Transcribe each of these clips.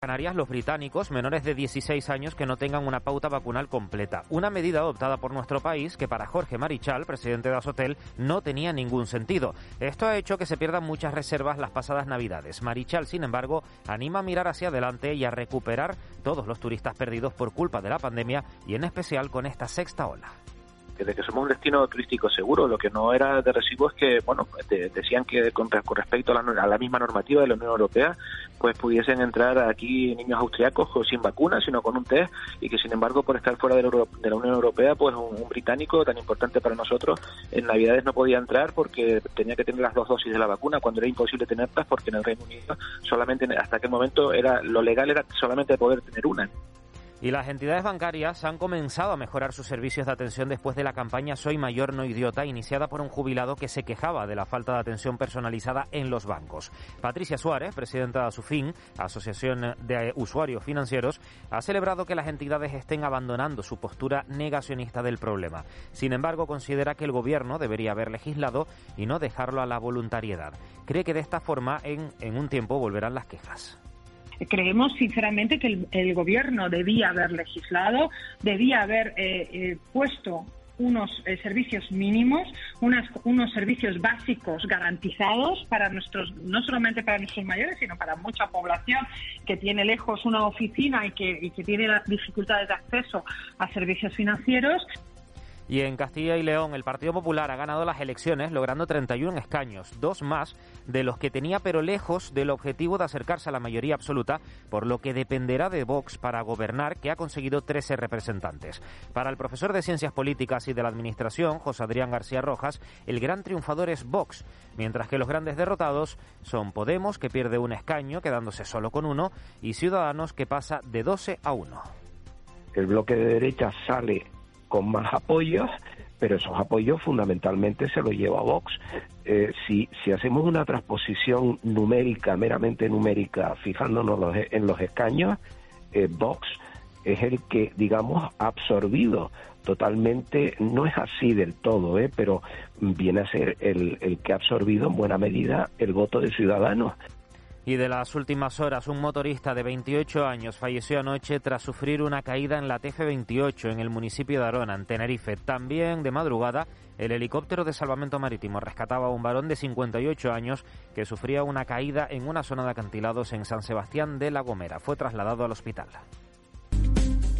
Canarias los británicos menores de 16 años que no tengan una pauta vacunal completa. Una medida adoptada por nuestro país que para Jorge Marichal, presidente de Asotel, no tenía ningún sentido. Esto ha hecho que se pierdan muchas reservas las pasadas Navidades. Marichal, sin embargo, anima a mirar hacia adelante y a recuperar todos los turistas perdidos por culpa de la pandemia y en especial con esta sexta ola de que somos un destino turístico seguro. Lo que no era de recibo es que, bueno, decían que con, respecto a la, misma normativa de la Unión Europea, pues pudiesen entrar aquí niños austriacos sin vacuna, sino con un test, y que sin embargo, por estar fuera de la, de la Unión Europea, pues un, británico tan importante para nosotros en Navidades no podía entrar porque tenía que tener las dos dosis de la vacuna, cuando era imposible tenerlas porque en el Reino Unido solamente hasta aquel momento era lo legal era solamente poder tener una. Y las entidades bancarias han comenzado a mejorar sus servicios de atención después de la campaña Soy Mayor No Idiota, iniciada por un jubilado que se quejaba de la falta de atención personalizada en los bancos. Patricia Suárez, presidenta de ASUFIN, Asociación de Usuarios Financieros, ha celebrado que las entidades estén abandonando su postura negacionista del problema. Sin embargo, considera que el gobierno debería haber legislado y no dejarlo a la voluntariedad. Cree que de esta forma en, en un tiempo volverán las quejas creemos sinceramente que el, gobierno debía haber legislado, debía haber eh, eh, puesto unos eh, servicios mínimos, unos servicios básicos garantizados para nuestros, no solamente para nuestros mayores, sino para mucha población que tiene lejos una oficina y que, y que tiene dificultades de acceso a servicios financieros. Y en Castilla y León, el Partido Popular ha ganado las elecciones logrando 31 escaños, dos más de los que tenía, pero lejos del objetivo de acercarse a la mayoría absoluta, por lo que dependerá de Vox para gobernar, que ha conseguido 13 representantes. Para el profesor de Ciencias Políticas y de la Administración, José Adrián García Rojas, el gran triunfador es Vox, mientras que los grandes derrotados son Podemos, que pierde un escaño, quedándose solo con uno, y Ciudadanos, que pasa de 12 a 1. El bloque de derecha sale con más apoyos, pero esos apoyos fundamentalmente se los lleva Vox. Eh, si, si hacemos una transposición numérica, meramente numérica, fijándonos en los escaños, eh, Vox es el que, digamos, ha absorbido totalmente, no es así del todo, ¿eh? pero viene a ser el, el que ha absorbido en buena medida el voto de Ciudadanos. Y de las últimas horas, un motorista de 28 años falleció anoche tras sufrir una caída en la TF28 en el municipio de Arona, en Tenerife. También de madrugada, el helicóptero de salvamento marítimo rescataba a un varón de 58 años que sufría una caída en una zona de acantilados en San Sebastián de la Gomera. Fue trasladado al hospital.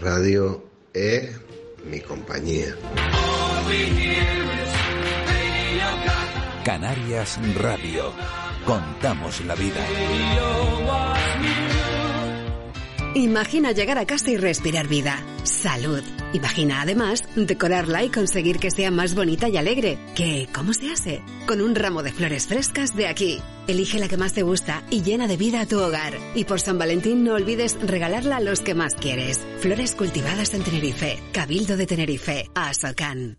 Radio es mi compañía. Canarias Radio. Contamos la vida. Imagina llegar a casa y respirar vida, salud. Imagina además decorarla y conseguir que sea más bonita y alegre. ¿Qué? ¿Cómo se hace? Con un ramo de flores frescas de aquí. Elige la que más te gusta y llena de vida a tu hogar. Y por San Valentín no olvides regalarla a los que más quieres. Flores cultivadas en Tenerife. Cabildo de Tenerife. Asocan.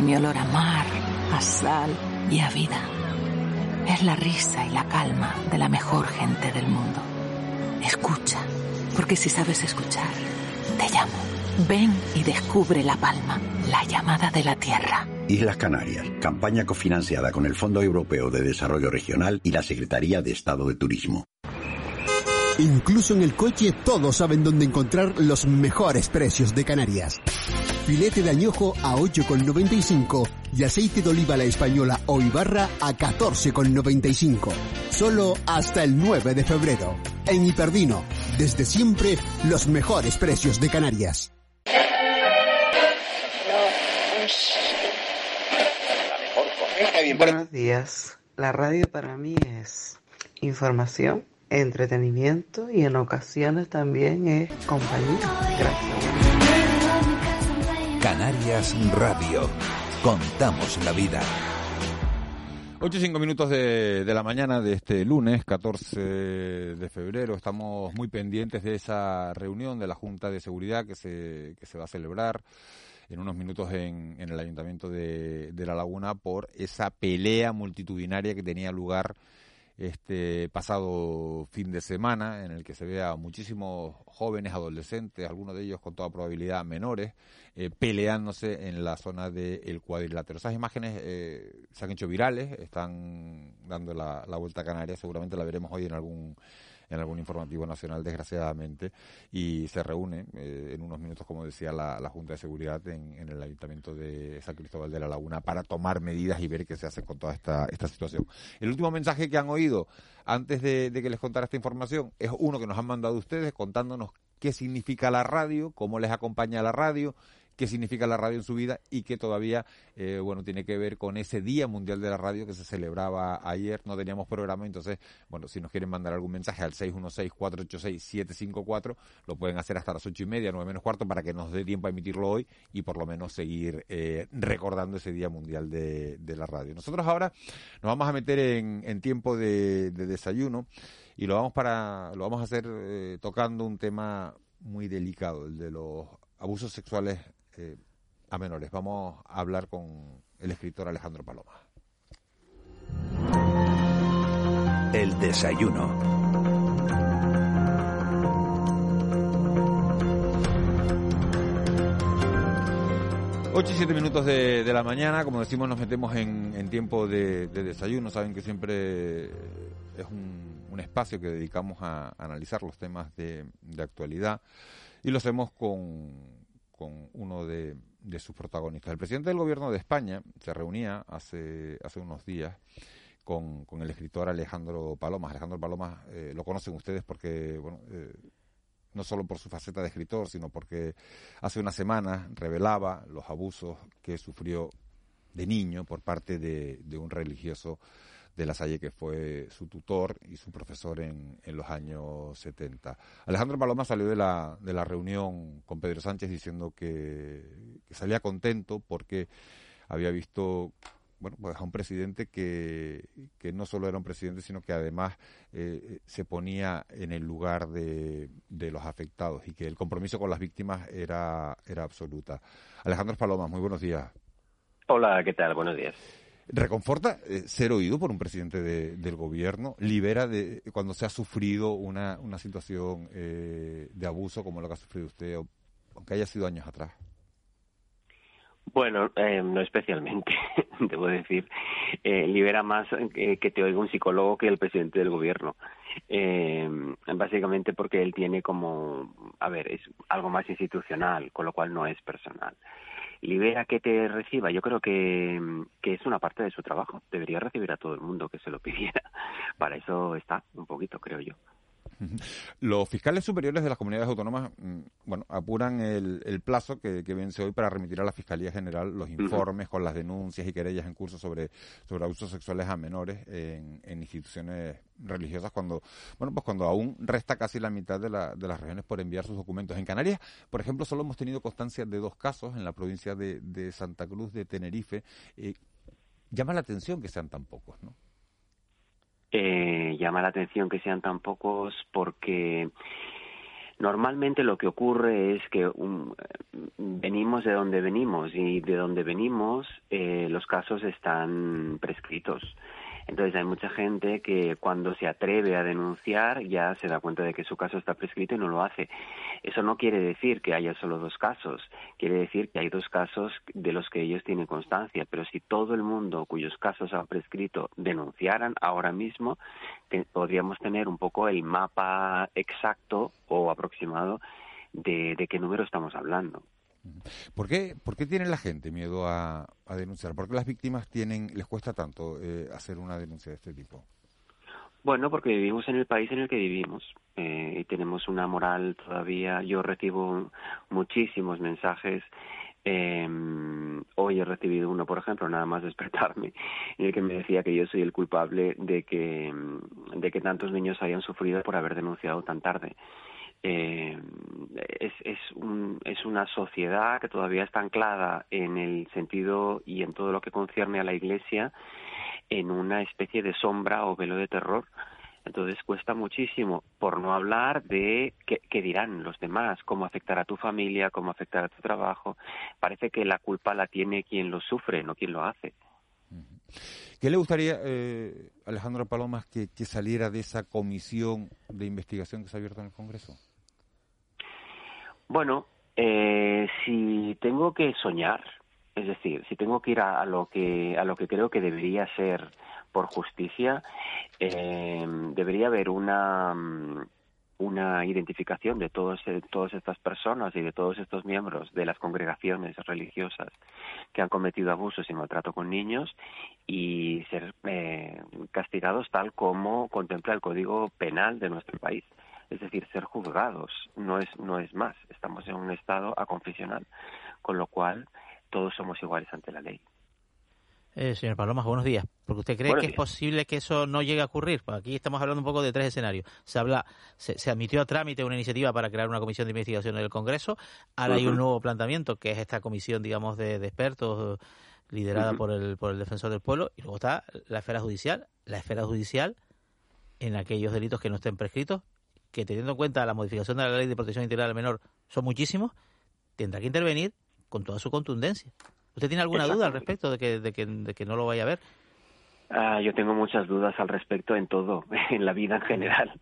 mi olor a mar, a sal y a vida. Es la risa y la calma de la mejor gente del mundo. Escucha Porque si sabes escuchar, te llamo. Ven y descubre La Palma, la llamada de la Tierra. Islas Canarias, campaña cofinanciada con el Fondo Europeo de Desarrollo Regional y la Secretaría de Estado de Turismo. Incluso en el coche todos saben dónde encontrar los mejores precios de Canarias. Filete de añojo a 8,95 y aceite de oliva la española o Ibarra a 14,95. Solo hasta el 9 de febrero. En Hiperdino, desde siempre, los mejores precios de Canarias. Buenos días. La radio para mí es información, entretenimiento y en ocasiones también es compañía. Gracias. Canarias Radio. Contamos la vida. 8 y 5 minutos de, de, la mañana de este lunes 14 de febrero. Estamos muy pendientes de esa reunión de la Junta de Seguridad que se, que se va a celebrar en unos minutos en, en el Ayuntamiento de, de La Laguna por esa pelea multitudinaria que tenía lugar este pasado fin de semana en el que se ve a muchísimos jóvenes, adolescentes, algunos de ellos con toda probabilidad menores, eh, peleándose en la zona del cuadrilátero. Esas imágenes eh, se han hecho virales, están dando la, la vuelta a Canarias, seguramente la veremos hoy en algún en algún informativo nacional, desgraciadamente, y se reúne eh, en unos minutos, como decía la, Junta de Seguridad en, en, el Ayuntamiento de San Cristóbal de la Laguna para tomar medidas y ver qué se hace con toda esta, esta situación. El último mensaje que han oído antes de, de que les contara esta información es uno que nos han mandado ustedes contándonos qué significa la radio, cómo les acompaña la radio, qué significa la radio en su vida y que todavía, eh, bueno, tiene que ver con ese Día Mundial de la Radio que se celebraba ayer. No teníamos programa, entonces, bueno, si nos quieren mandar algún mensaje al 616-486-754, lo pueden hacer hasta las ocho y media, nueve menos cuarto, para que nos dé tiempo a emitirlo hoy y por lo menos seguir eh, recordando ese Día Mundial de, la Radio. Nosotros ahora nos vamos a meter en, en tiempo de, de, desayuno y lo vamos para lo vamos a hacer eh, tocando un tema muy delicado, el de los abusos sexuales eh, a menores. Vamos a hablar con el escritor Alejandro Paloma. El desayuno. Ocho y siete minutos de, de, la mañana, como decimos, nos metemos en, en tiempo de, de, desayuno. Saben que siempre es un, un espacio que dedicamos a, a analizar los temas de, de actualidad y lo hacemos con, con uno de, de, sus protagonistas. El presidente del gobierno de España se reunía hace, hace unos días con, con el escritor Alejandro Palomas. Alejandro Palomas eh, lo conocen ustedes porque, bueno, eh, no solo por su faceta de escritor, sino porque hace unas semanas revelaba los abusos que sufrió de niño por parte de, de un religioso de la Salle, que fue su tutor y su profesor en, en los años 70. Alejandro Paloma salió de la, de la reunión con Pedro Sánchez diciendo que, salía contento porque había visto bueno, pues a un presidente que, que no solo era un presidente, sino que además eh, se ponía en el lugar de, de, los afectados y que el compromiso con las víctimas era, era absoluta. Alejandro Paloma, muy buenos días. Hola, ¿qué tal? Buenos días. ¿Reconforta eh, ser oído por un presidente de, del gobierno? ¿Libera de cuando se ha sufrido una, una situación eh, de abuso como lo que ha sufrido usted, aunque haya sido años atrás? Bueno, eh, no especialmente, debo decir. Eh, libera más que te oiga un psicólogo que el presidente del gobierno. Básicamente porque él tiene como, a ver, es algo más institucional, con lo cual no es personal. Libera que te reciba, yo creo que, que es una parte de su trabajo. Debería recibir a todo el mundo que se lo pidiera. Para eso está, un poquito, creo yo. Los fiscales superiores de las comunidades autónomas, bueno, apuran el, el plazo que, que, vence hoy para remitir a la Fiscalía General los informes con las denuncias y querellas en curso sobre, sobre abusos sexuales a menores en, en, instituciones religiosas cuando, bueno, pues cuando aún resta casi la mitad de, la, de las regiones por enviar sus documentos. En Canarias, por ejemplo, solo hemos tenido constancia de dos casos en la provincia de, de Santa Cruz de Tenerife. Eh, llama la atención que sean tan pocos, ¿no? Eh, llama la atención que sean tan pocos porque normalmente lo que ocurre es que um, venimos de donde venimos y de donde venimos eh, los casos están prescritos. Entonces hay mucha gente que cuando se atreve a denunciar ya se da cuenta de que su caso está prescrito y no lo hace. Eso no quiere decir que haya solo dos casos, quiere decir que hay dos casos de los que ellos tienen constancia, pero si todo el mundo cuyos casos han prescrito denunciaran ahora mismo, podríamos tener un poco el mapa exacto o aproximado de, de qué número estamos hablando. ¿Por qué, ¿Por qué tiene la gente miedo a, denunciar? ¿Por qué las víctimas tienen, les cuesta tanto eh, hacer una denuncia de este tipo? Bueno, porque vivimos en el país en el que vivimos eh, y tenemos una moral todavía. Yo recibo muchísimos mensajes. Eh, hoy he recibido uno, por ejemplo, nada más despertarme, en el que me decía que yo soy el culpable de que, de que tantos niños hayan sufrido por haber denunciado tan tarde eh, es, es, un, es una sociedad que todavía está anclada en el sentido y en todo lo que concierne a la Iglesia en una especie de sombra o velo de terror. Entonces cuesta muchísimo, por no hablar de qué, dirán los demás, cómo afectará a tu familia, cómo afectará a tu trabajo. Parece que la culpa la tiene quien lo sufre, no quien lo hace. ¿Qué le gustaría, eh, Alejandro Palomas, que, saliera de esa comisión de investigación que se ha abierto en el Congreso? Bueno, eh, si tengo que soñar, es decir, si tengo que ir a, lo que a lo que creo que debería ser por justicia, eh, debería haber una una identificación de todos, todas estas personas y de todos estos miembros de las congregaciones religiosas que han cometido abusos y maltrato con niños y ser eh, castigados tal como contempla el Código Penal de nuestro país es decir, ser juzgados, no es, no es más. Estamos en un estado aconfesional, con lo cual todos somos iguales ante la ley. Eh, señor Paloma, buenos días. Porque usted cree que es posible que eso no llegue a ocurrir. Pues aquí estamos hablando un poco de tres escenarios. Se habla, se, admitió a trámite una iniciativa para crear una comisión de investigación en el Congreso. Ahora hay un nuevo planteamiento que es esta comisión, digamos, de, expertos liderada por el por el defensor del pueblo. Y luego está la esfera judicial. La esfera judicial en aquellos delitos que no estén prescritos que teniendo en cuenta la modificación de la ley de protección integral al menor son muchísimos, tendrá que intervenir con toda su contundencia. ¿Usted tiene alguna duda al respecto de que, de que, de que no lo vaya a ver? Ah, yo tengo muchas dudas al respecto en todo, en la vida en general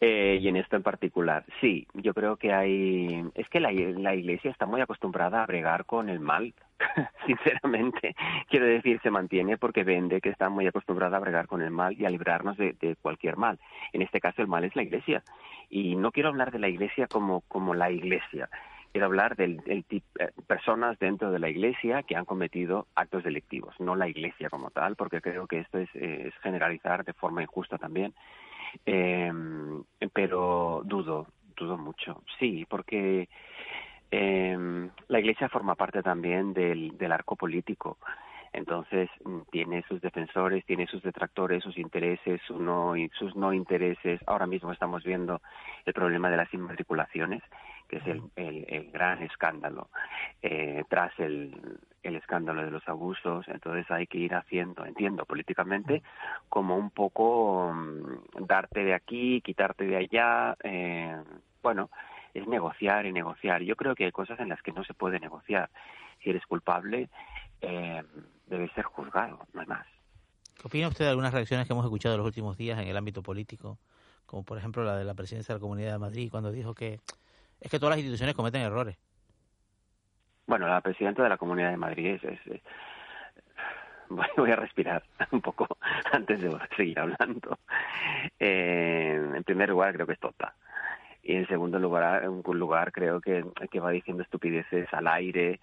eh, y en esto en particular. Sí, yo creo que hay. Es que la, la Iglesia está muy acostumbrada a bregar con el mal, sinceramente. Quiero decir, se mantiene porque vende que está muy acostumbrada a bregar con el mal y a librarnos de, de cualquier mal. En este caso, el mal es la Iglesia. Y no quiero hablar de la Iglesia como, como la Iglesia quiero hablar de eh, personas dentro de la Iglesia que han cometido actos delictivos, no la Iglesia como tal, porque creo que esto es, generalizar de forma injusta también. Em, pero dudo, dudo mucho. Sí, porque em, la Iglesia forma parte también del, del arco político. Entonces mm, tiene sus defensores, tiene sus detractores, sus intereses, sus no, sus no intereses. Ahora mismo estamos viendo el problema de las inmatriculaciones que es el, el, gran escándalo. Eh, tras el, el escándalo de los abusos, entonces hay que ir haciendo, entiendo políticamente, como un poco mm, darte de aquí, quitarte de allá, eh, bueno, es negociar y negociar. Yo creo que hay cosas en las que no se puede negociar. Si eres culpable, eh, debes ser juzgado, no hay más. ¿Qué opina usted de algunas reacciones que hemos escuchado en los últimos días en el ámbito político? Como por ejemplo la de la presidencia de la Comunidad de Madrid, cuando dijo que es que todas las instituciones cometen errores. Bueno, la presidenta de la Comunidad de Madrid es, voy a respirar un poco antes de seguir hablando. Eh, en primer lugar, creo que es tota. Y en segundo lugar, en un lugar creo que, que va diciendo estupideces al aire,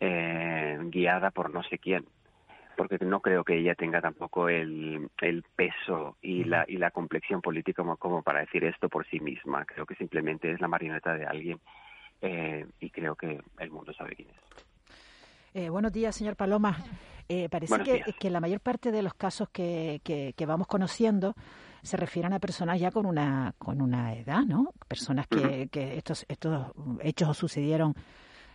eh, guiada por no sé quién porque no creo que ella tenga tampoco el, el peso y la, y la complexión política como, para decir esto por sí misma. Creo que simplemente es la marioneta de alguien eh, y creo que el mundo sabe quién es. Eh, buenos días, señor Paloma. Eh, parece que, que, la mayor parte de los casos que, que, vamos conociendo se refieren a personas ya con una con una edad, ¿no? Personas que, que estos estos hechos sucedieron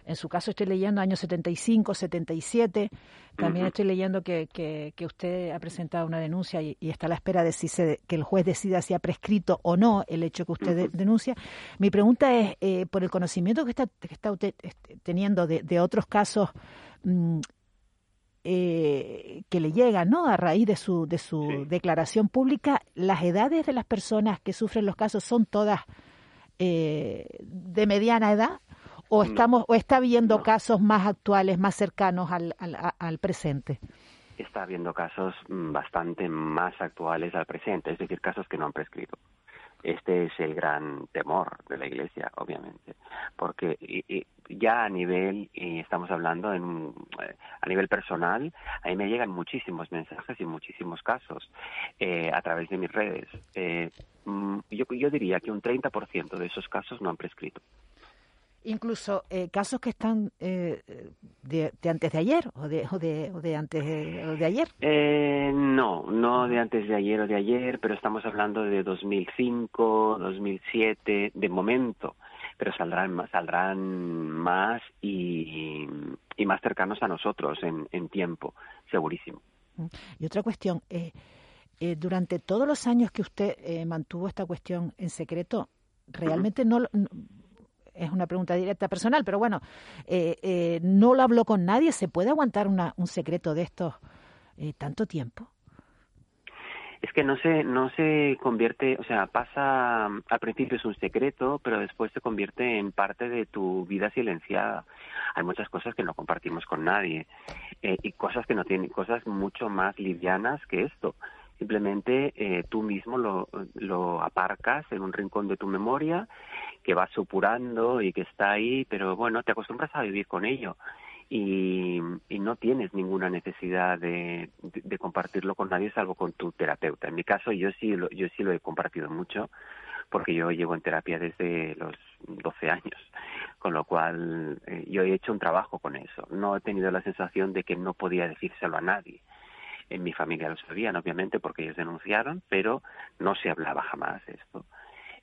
en su caso estoy leyendo años 75, 77. También estoy leyendo que, que, usted ha presentado una denuncia y, está a la espera de si se, que el juez decida si ha prescrito o no el hecho que usted denuncia. Mi pregunta es, eh, por el conocimiento que está, que está usted este, teniendo de, de otros casos, mm, eh, que le llega, ¿no? A raíz de su, de su declaración pública, las edades de las personas que sufren los casos son todas eh, de mediana edad o estamos o está habiendo casos más actuales, más cercanos al, al, al presente. Está habiendo casos mm, bastante más actuales al presente, es decir, casos que no han prescrito. Este es el gran temor de la Iglesia, obviamente, porque ya a nivel, y estamos hablando en, eh, a nivel personal, a mí me llegan muchísimos mensajes y muchísimos casos eh, a través de mis redes. Eh, mm, yo, yo diría que un 30% de esos casos no han prescrito incluso eh, casos que están eh, de, antes de ayer o de, o de, o de antes de, ayer. Eh, no, no de antes de ayer o de ayer, pero estamos hablando de 2005, 2007, de momento, pero saldrán más, saldrán más y, y más cercanos a nosotros en, en tiempo, segurísimo. Mm. Y otra cuestión, eh, eh, durante todos los años que usted mantuvo esta cuestión en secreto, realmente no, es una pregunta directa personal, pero bueno, eh, eh, no lo habló con nadie. ¿Se puede aguantar una, un secreto de estos eh, tanto tiempo? Es que no se, no se convierte, o sea, pasa, al principio es un secreto, pero después se convierte en parte de tu vida silenciada. Hay muchas cosas que no compartimos con nadie y cosas que no tienen, cosas mucho más livianas que esto simplemente eh, tú mismo lo, aparcas en un rincón de tu memoria que va supurando y que está ahí, pero bueno, te acostumbras a vivir con ello y, y no tienes ninguna necesidad de, de, compartirlo con nadie salvo con tu terapeuta. En mi caso yo sí lo, yo sí lo he compartido mucho porque yo llevo en terapia desde los 12 años, con lo cual eh, yo he hecho un trabajo con eso. No he tenido la sensación de que no podía decírselo a nadie en mi familia lo sabían, obviamente, porque ellos denunciaron, pero no se hablaba jamás esto.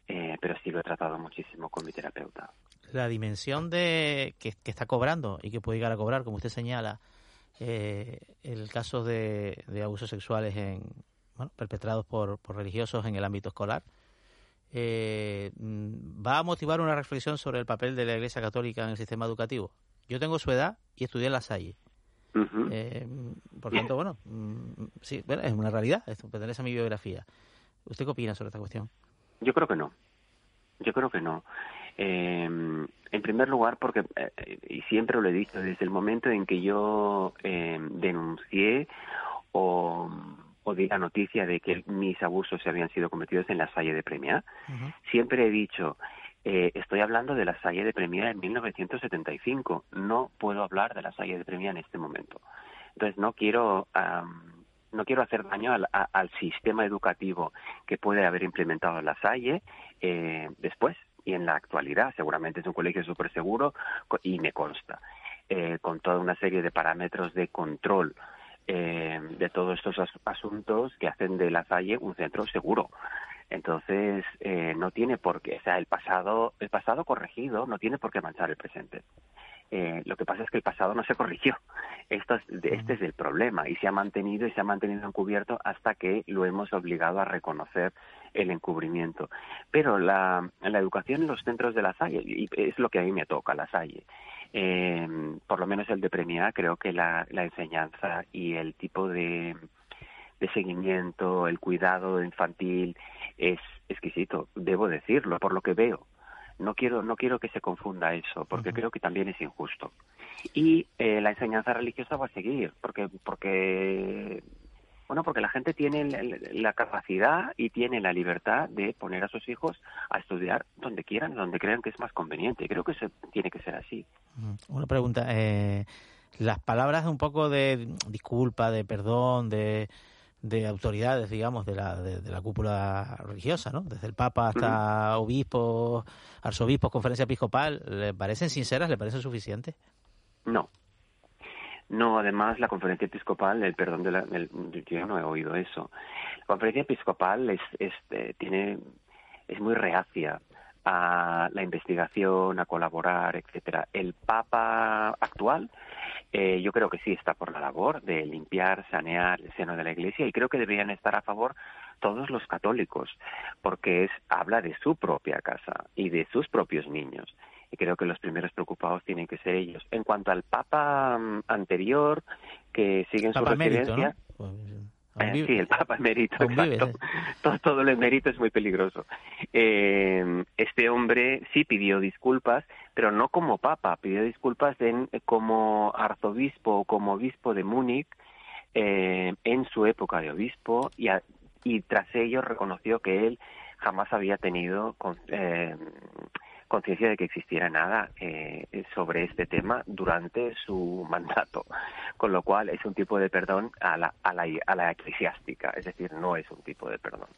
Eh, pero sí lo he tratado muchísimo con mi terapeuta. La dimensión de que, está cobrando y que puede llegar a cobrar, como usted señala, eh, el caso de, abusos sexuales en, bueno, perpetrados por, por religiosos en el ámbito escolar, eh, va a motivar una reflexión sobre el papel de la Iglesia Católica en el sistema educativo. Yo tengo su edad y estudié en la Salle. Eh, por tanto, bueno, mm, sí, bueno, es una realidad, esto pertenece a mi biografía. ¿Usted qué opina sobre esta cuestión? Yo creo que no. Yo creo que no. Eh, en primer lugar, porque, eh, y siempre lo he dicho, desde el momento en que yo denuncié o, o, di la noticia de que mis abusos se habían sido cometidos en la Salle de Premia, siempre he dicho, eh, estoy hablando de la Salle de Premia en 1975. No puedo hablar de la Salle de Premia en este momento. Entonces no quiero no quiero hacer daño al, al, sistema educativo que puede haber implementado la Salle eh, después y en la actualidad. Seguramente es un colegio súper seguro y me consta. Eh, con toda una serie de parámetros de control eh, de todos estos asuntos que hacen de la Salle un centro seguro. Entonces, eh, no tiene por qué, o sea, el pasado, el pasado corregido no tiene por qué manchar el presente. Eh, lo que pasa es que el pasado no se corrigió. Esto es, este es el problema y se ha mantenido y se ha mantenido encubierto hasta que lo hemos obligado a reconocer el encubrimiento. Pero la, educación en los centros de la Salle, y es lo que a mí me toca, la Salle, eh, por lo menos el de Premia, creo que la, enseñanza y el tipo de seguimiento, el cuidado infantil es exquisito, debo decirlo, por lo que veo. No quiero, no quiero que se confunda eso, porque creo que también es injusto. Y eh, la enseñanza religiosa va a seguir, porque, porque, bueno, porque la gente tiene la capacidad y tiene la libertad de poner a sus hijos a estudiar donde quieran, donde crean que es más conveniente. Creo que eso tiene que ser así. Una pregunta. Eh, las palabras un poco de disculpa, de perdón, de de autoridades, digamos, de la, de, la cúpula religiosa, ¿no? Desde el Papa hasta obispos, arzobispos, conferencia episcopal, ¿le parecen sinceras? ¿Le parecen suficientes? No. No, además la conferencia episcopal, el perdón de la, yo no he oído eso. La conferencia episcopal es, es eh, tiene, es muy reacia a la investigación, a colaborar, etcétera. El Papa actual eh, yo creo que sí está por la labor de limpiar, sanear el seno de la Iglesia y creo que deberían estar a favor todos los católicos, porque es habla de su propia casa y de sus propios niños. Y creo que los primeros preocupados tienen que ser ellos. En cuanto al Papa mm, anterior, que sigue en su residencia... Pues, eh, sí, el Papa emérito, exacto. Todo, todo, el emérito es muy peligroso. Eh, este hombre sí pidió disculpas, pero no como Papa, pidió disculpas en, como arzobispo o como obispo de Múnich eh, en su época de obispo y, y tras ello reconoció que él jamás había tenido eh, conciencia de que existiera nada eh, sobre este tema durante su mandato, con lo cual es un tipo de perdón a la, a la, a la eclesiástica, es decir, no es un tipo de perdón.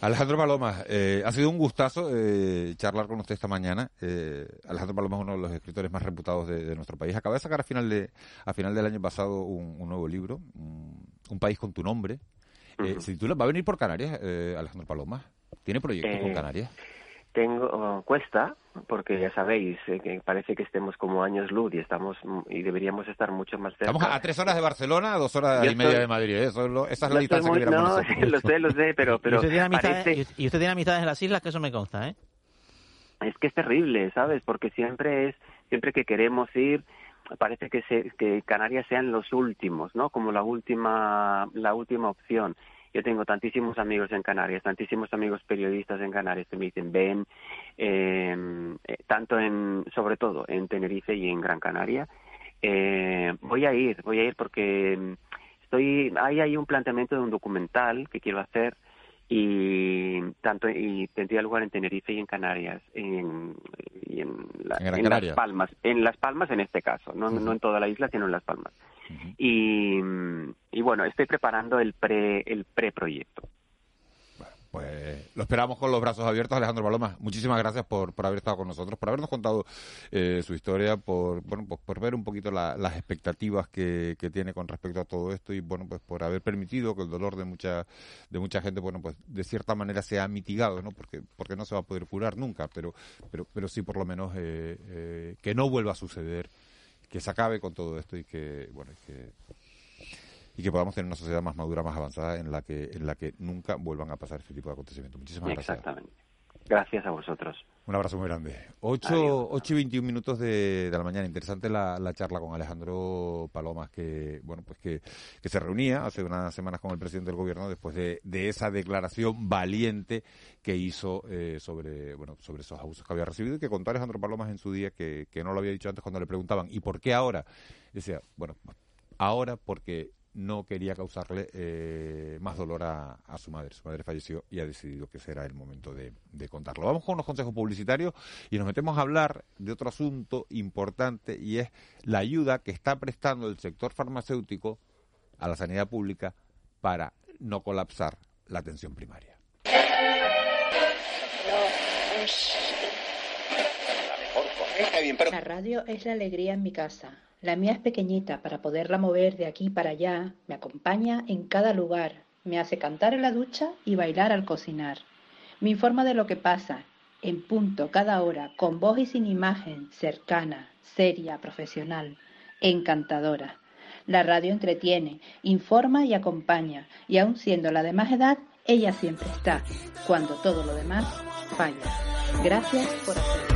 Alejandro Paloma, eh, ha sido un gustazo eh, charlar con usted esta mañana. Eh, Alejandro Paloma es uno de los escritores más reputados de, nuestro país. Acaba de sacar a final, de, a final del año pasado un, nuevo libro, un, país con tu nombre. ¿Se titula? ¿Va a venir por Canarias, Alejandro Paloma? ¿Tiene proyectos con Canarias? Tengo cuesta porque ya sabéis eh, que parece que estemos como años luz y estamos y deberíamos estar mucho más cerca. Estamos a tres horas de Barcelona, a dos horas y media de Madrid. ¿eh? Eso es esa es la distancia que no, lo sé, lo sé, pero pero ¿Y usted, tiene amistades, y usted tiene amistades en las islas, que eso me consta, ¿eh? Es que es terrible, ¿sabes? Porque siempre es siempre que queremos ir parece que se, que Canarias sean los últimos, ¿no? Como la última la última opción yo tengo tantísimos amigos en Canarias, tantísimos amigos periodistas en Canarias que me dicen, ven, em, eh, tanto en, sobre todo en Tenerife y en Gran Canaria. Eh, voy a ir, voy a ir porque em, estoy, hay ahí un planteamiento de un documental que quiero hacer y tanto y tendría lugar en Tenerife y en Canarias en, y en, Las Palmas en Las Palmas en este caso no, no en toda la isla sino en Las Palmas y, y, bueno, estoy preparando el pre el preproyecto. pues lo esperamos con los brazos abiertos, Alejandro Paloma. Muchísimas gracias por, por haber estado con nosotros, por habernos contado eh, su historia, por bueno, pues por ver un poquito las expectativas que, que, tiene con respecto a todo esto y bueno, pues por haber permitido que el dolor de mucha de mucha gente, bueno, pues de cierta manera sea mitigado, ¿no? Porque porque no se va a poder curar nunca, pero pero pero sí por lo menos eh, eh, que no vuelva a suceder que se acabe con todo esto y que, bueno, y que, y que podamos tener una sociedad más madura, más avanzada, en la que, en la que nunca vuelvan a pasar este tipo de acontecimientos. Muchísimas gracias. Exactamente. Gracias a vosotros. Un abrazo muy grande. 8, y 21 minutos de, la mañana. Interesante la, charla con Alejandro Palomas, que bueno pues que, que, se reunía hace unas semanas con el presidente del gobierno después de, de esa declaración valiente que hizo eh, sobre bueno sobre esos abusos que había recibido y que contó Alejandro Palomas en su día que, que no lo había dicho antes cuando le preguntaban ¿y por qué ahora? Decía, bueno, ahora porque no quería causarle eh, más dolor a, su madre. Su madre falleció y ha decidido que será el momento de, contarlo. Vamos con unos consejos publicitarios y nos metemos a hablar de otro asunto importante y es la ayuda que está prestando el sector farmacéutico a la sanidad pública para no colapsar la atención primaria. La radio es la alegría en mi casa la mía es pequeñita para poderla mover de aquí para allá, me acompaña en cada lugar, me hace cantar en la ducha y bailar al cocinar. Me informa de lo que pasa, en punto, cada hora, con voz y sin imagen, cercana, seria, profesional, encantadora. La radio entretiene, informa y acompaña, y aun siendo la de más edad, ella siempre está, cuando todo lo demás falla. Gracias por hacerlo.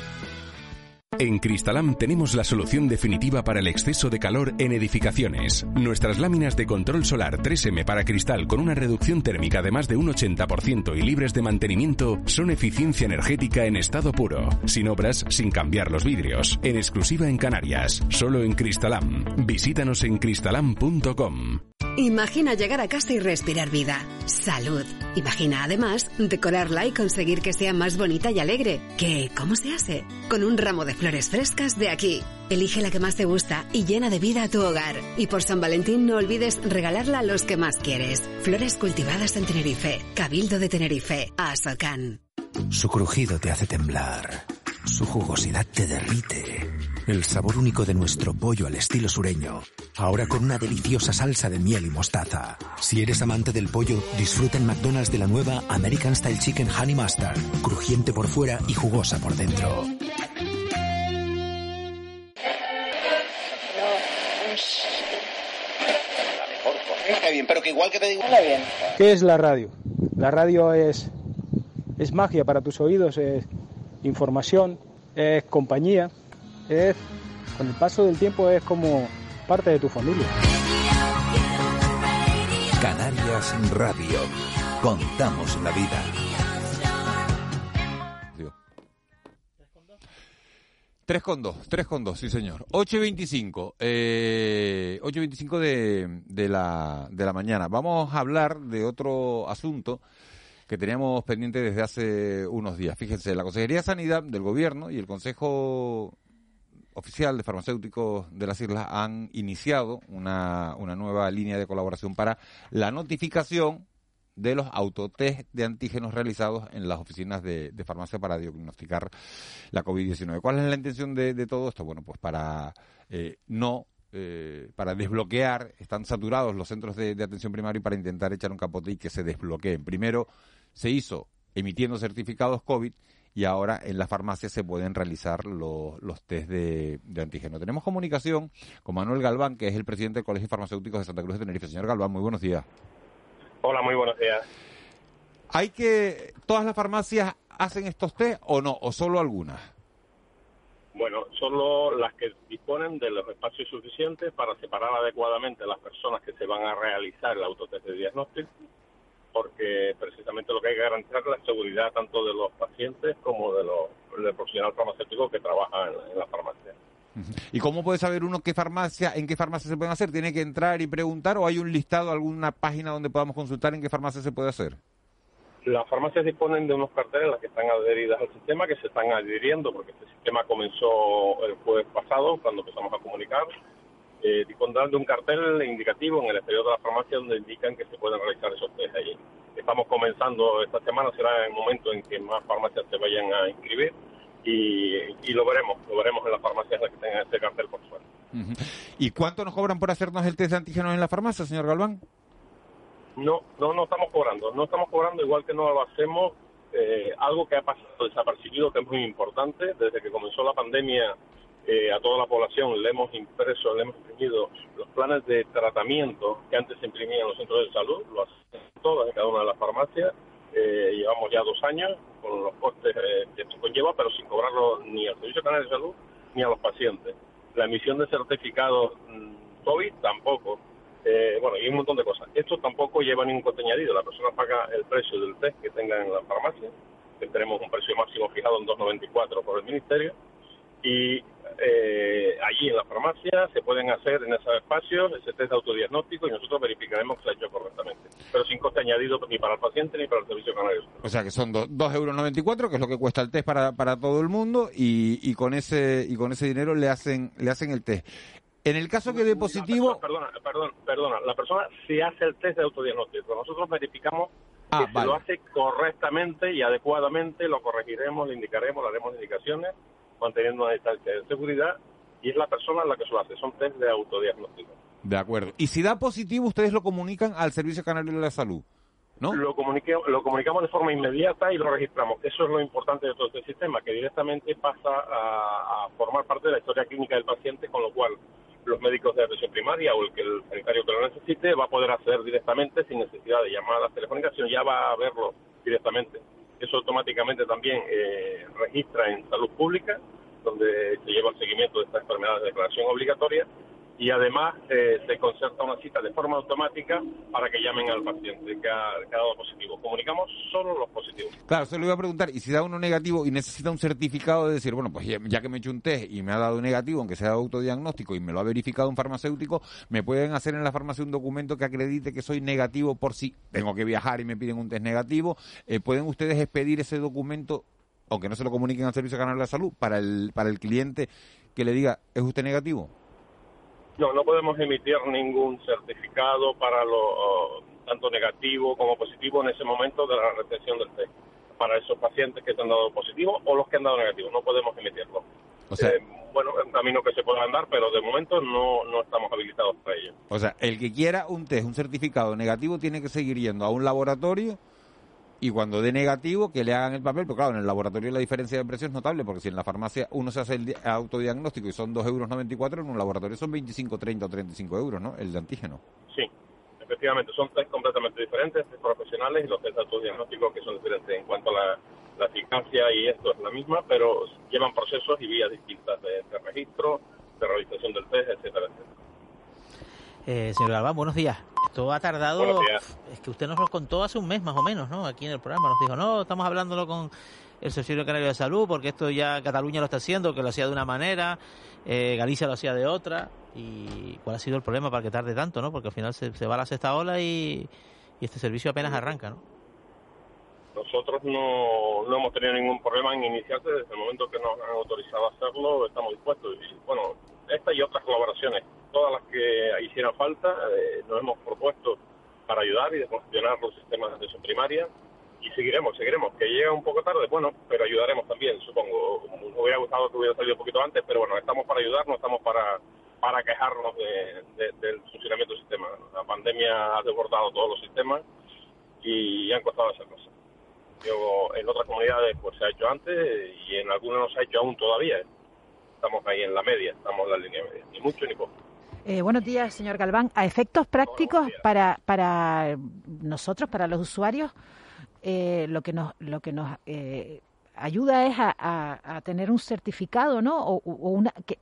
En Cristalam tenemos la solución definitiva para el exceso de calor en edificaciones. Nuestras láminas de control solar 3M para cristal con una reducción térmica de más de un 80% y libres de mantenimiento son eficiencia energética en estado puro, sin obras, sin cambiar los vidrios, en exclusiva en Canarias, solo en Cristalam. Visítanos en cristalam.com. Imagina llegar a casa y respirar vida, salud. Imagina además decorarla y conseguir que sea más bonita y alegre. ¿Qué? ¿Cómo se hace? Con un ramo de flores frescas de aquí. Elige la que más te gusta y llena de vida a tu hogar. Y por San Valentín no olvides regalarla a los que más quieres. Flores cultivadas en Tenerife. Cabildo de Tenerife. Asocan. Su crujido te hace temblar. Su jugosidad te derrite. El sabor único de nuestro pollo al estilo sureño. Ahora con una deliciosa salsa de miel y mostaza. Si eres amante del pollo, disfruta en McDonald's de la nueva American Style Chicken Honey Mustard. Crujiente por fuera y jugosa por dentro. Igual que te digo... bien. ¿Qué es la radio? La radio es, es magia para tus oídos, es información, es compañía, es, con el paso del tiempo es como parte de tu familia. Canarias Radio. Contamos la vida. Tres con dos, tres con dos, sí señor. 8 y 25, eh, 8 y 25 de, de, la, de la mañana. Vamos a hablar de otro asunto que teníamos pendiente desde hace unos días. Fíjense, la Consejería de Sanidad del Gobierno y el Consejo Oficial de Farmacéuticos de las Islas han iniciado una, una nueva línea de colaboración para la notificación de los autotest de antígenos realizados en las oficinas de, farmacia para diagnosticar la COVID-19. ¿Cuál es la intención de, todo esto? Bueno, pues para eh, no eh, para desbloquear, están saturados los centros de, atención primaria y para intentar echar un capote y que se desbloqueen. Primero se hizo emitiendo certificados COVID y ahora en las farmacias se pueden realizar los, los test de, de, antígeno. Tenemos comunicación con Manuel Galván, que es el presidente del Colegio Farmacéutico de Santa Cruz de Tenerife. Señor Galván, muy buenos días. Hola, muy buenos días. ¿Hay que, todas las farmacias hacen estos test o no, o solo algunas? Bueno, solo las que disponen de los espacios suficientes para separar adecuadamente a las personas que se van a realizar el autotest de diagnóstico, porque precisamente lo que hay que garantizar es la seguridad tanto de los pacientes como de los, del profesional farmacéutico que trabaja en, en la farmacia. ¿Y cómo puede saber uno qué farmacia, en qué farmacia se pueden hacer? ¿Tiene que entrar y preguntar o hay un listado, alguna página donde podamos consultar en qué farmacia se puede hacer? Las farmacias disponen de unos carteles las que están adheridas al sistema, que se están adhiriendo porque este sistema comenzó el jueves pasado, cuando empezamos a comunicar. Eh, dispondrán de un cartel indicativo en el exterior de la farmacia donde indican que se pueden realizar esos test allí. Estamos comenzando esta semana, será el momento en que más farmacias se vayan a inscribir y, lo veremos, lo veremos en las farmacias que tengan este cartel por suerte. ¿Y cuánto nos cobran por hacernos el test de antígenos en la farmacia, señor Galván? No, no, no estamos cobrando, no estamos cobrando igual que no lo hacemos. Eh, algo que ha pasado desapercibido que es muy importante, desde que comenzó la pandemia eh, a toda la población le hemos impreso, le hemos imprimido los planes de tratamiento que antes se imprimían en los centros de salud, lo hacen todas en cada una de las farmacias eh, llevamos ya dos años con los costes eh, que esto conlleva, pero sin cobrarlo ni al Servicio Canario de Salud ni a los pacientes. La emisión de certificados mm, COVID tampoco. Eh, bueno, y un montón de cosas. Esto tampoco lleva ningún coste añadido. La persona paga el precio del test que tenga en la farmacia, que tenemos un precio máximo fijado en 2,94 por el Ministerio, y eh, allí en la farmacia se pueden hacer en esos espacios ese test de autodiagnóstico y nosotros verificaremos que se ha hecho correctamente, pero sin coste añadido ni para el paciente ni para el servicio canario. O sea que son 2,94 euros, que es lo que cuesta el test para, para todo el mundo, y, y, con ese y con ese dinero le hacen le hacen el test. En el caso que dé positivo... Perdona, perdona, perdona, la persona se hace el test de autodiagnóstico, nosotros verificamos ah, que lo hace correctamente y adecuadamente, lo corregiremos, le indicaremos, le haremos indicaciones manteniendo una distancia de seguridad y es la persona la que se lo hace. Son test de autodiagnóstico. De acuerdo. Y si da positivo, ustedes lo comunican al Servicio Canario de la Salud. ¿No? Lo, lo comunicamos de forma inmediata y lo registramos. Eso es lo importante de todo este sistema, que directamente pasa a, formar parte de la historia clínica del paciente, con lo cual los médicos de atención primaria o el que el sanitario que lo necesite va a poder acceder directamente sin necesidad de llamadas telefónicas, sino ya va a verlo directamente. Eso automáticamente también eh, registra en salud pública, donde se lleva el seguimiento de esta enfermedad de declaración obligatoria y además eh, se concerta una cita de forma automática para que llamen al paciente que ha, dado positivo. Comunicamos solo los positivos. Claro, se lo iba a preguntar, y si da uno negativo y necesita un certificado de decir, bueno, pues ya, que me he hecho un test y me ha dado negativo, aunque sea autodiagnóstico y me lo ha verificado un farmacéutico, ¿me pueden hacer en la farmacia un documento que acredite que soy negativo por si tengo que viajar y me piden un test negativo? Eh, ¿Pueden ustedes expedir ese documento aunque no se lo comuniquen al Servicio Canal de la Salud, para el, para el cliente que le diga, ¿es usted negativo? No, no podemos emitir ningún certificado para lo tanto negativo como positivo en ese momento de la recepción del test. para esos pacientes que te han dado positivo o los que han dado negativo. No podemos emitirlo. O sea, Eh, bueno, es un camino que se puede andar, pero de momento no, no estamos habilitados para ello. o sea, el que quiera un test, un certificado negativo, tiene que seguir yendo a un laboratorio y cuando dé negativo, que le hagan el papel. Pero claro, en el laboratorio la diferencia de precio es notable, porque si en la farmacia uno se hace el di- autodiagnóstico y son 2,94 euros, en un laboratorio son 25, 30 o 35 euros, ¿no? El de antígeno. Sí, efectivamente, son test completamente diferentes, test profesionales y los test autodiagnósticos que son diferentes en cuanto a la, la eficacia y esto es la misma, pero llevan procesos y vías distintas de, de registro, de realización del test, etcétera, etcétera. Eh, señor Galván, buenos días. Esto ha tardado, es que usted nos lo contó hace un mes más o menos, ¿no? Aquí en el programa nos dijo, no, estamos hablándolo con el Servicio Canario de Salud porque esto ya Cataluña lo está haciendo, que lo hacía de una manera, eh, Galicia lo hacía de otra. ¿Y cuál ha sido el problema para que tarde tanto, no? Porque al final se, se va la sexta ola y, y este servicio apenas arranca, ¿no? Nosotros no, no hemos tenido ningún problema en iniciarse desde el momento que nos han autorizado a hacerlo, estamos dispuestos. Y bueno, esta y otras colaboraciones, todas las que hicieran falta, eh, nos hemos propuesto para ayudar y descongestionar los sistemas de atención primaria y seguiremos, seguiremos. Que llega un poco tarde, bueno, pero ayudaremos también, supongo. Me hubiera gustado que hubiera salido un poquito antes, pero bueno, estamos para ayudar, no estamos para, para quejarnos de- del funcionamiento del sistema. La pandemia ha desbordado todos los sistemas y han costado hacer cosas. Yo, en otras comunidades pues se ha hecho antes y en algunas no se ha hecho aún todavía. Estamos ahí en la media, estamos en la línea media, ni mucho ni poco. Eh, buenos días, señor Galván. A efectos prácticos para, para nosotros, para los usuarios, eh, lo que nos, lo que nos eh, ayuda es a, a- a tener un certificado, ¿no? O, o una que,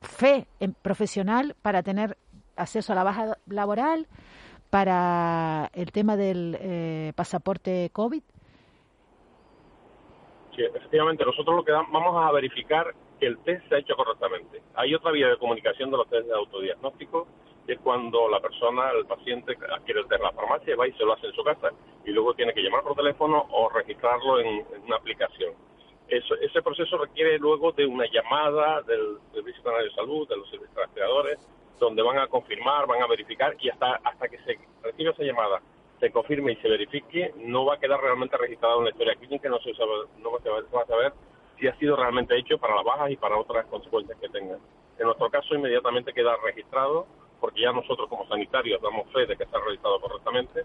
fe en- profesional para tener acceso a la baja laboral, para el tema del eh, pasaporte COVID. Sí, efectivamente, nosotros lo que vamos a verificar que el test se ha hecho correctamente. Hay otra vía de comunicación de los test de autodiagnóstico, que es cuando la persona, el paciente, adquiere el test en la farmacia, va y se lo hace en su casa, y luego tiene que llamar por teléfono o registrarlo en, una aplicación. Eso- ese proceso requiere luego de una llamada del Servicio Canario de Salud, de los servicios rastreadores, donde van a confirmar, van a verificar, y hasta, hasta que se reciba esa llamada se confirme y se verifique, no va a quedar realmente registrado en la historia clínica, no se, sabe- no saber- va a saber si ha sido realmente hecho para las bajas y para otras consecuencias que tenga. En nuestro caso, inmediatamente queda registrado, porque ya nosotros como sanitarios damos fe de que se ha realizado correctamente,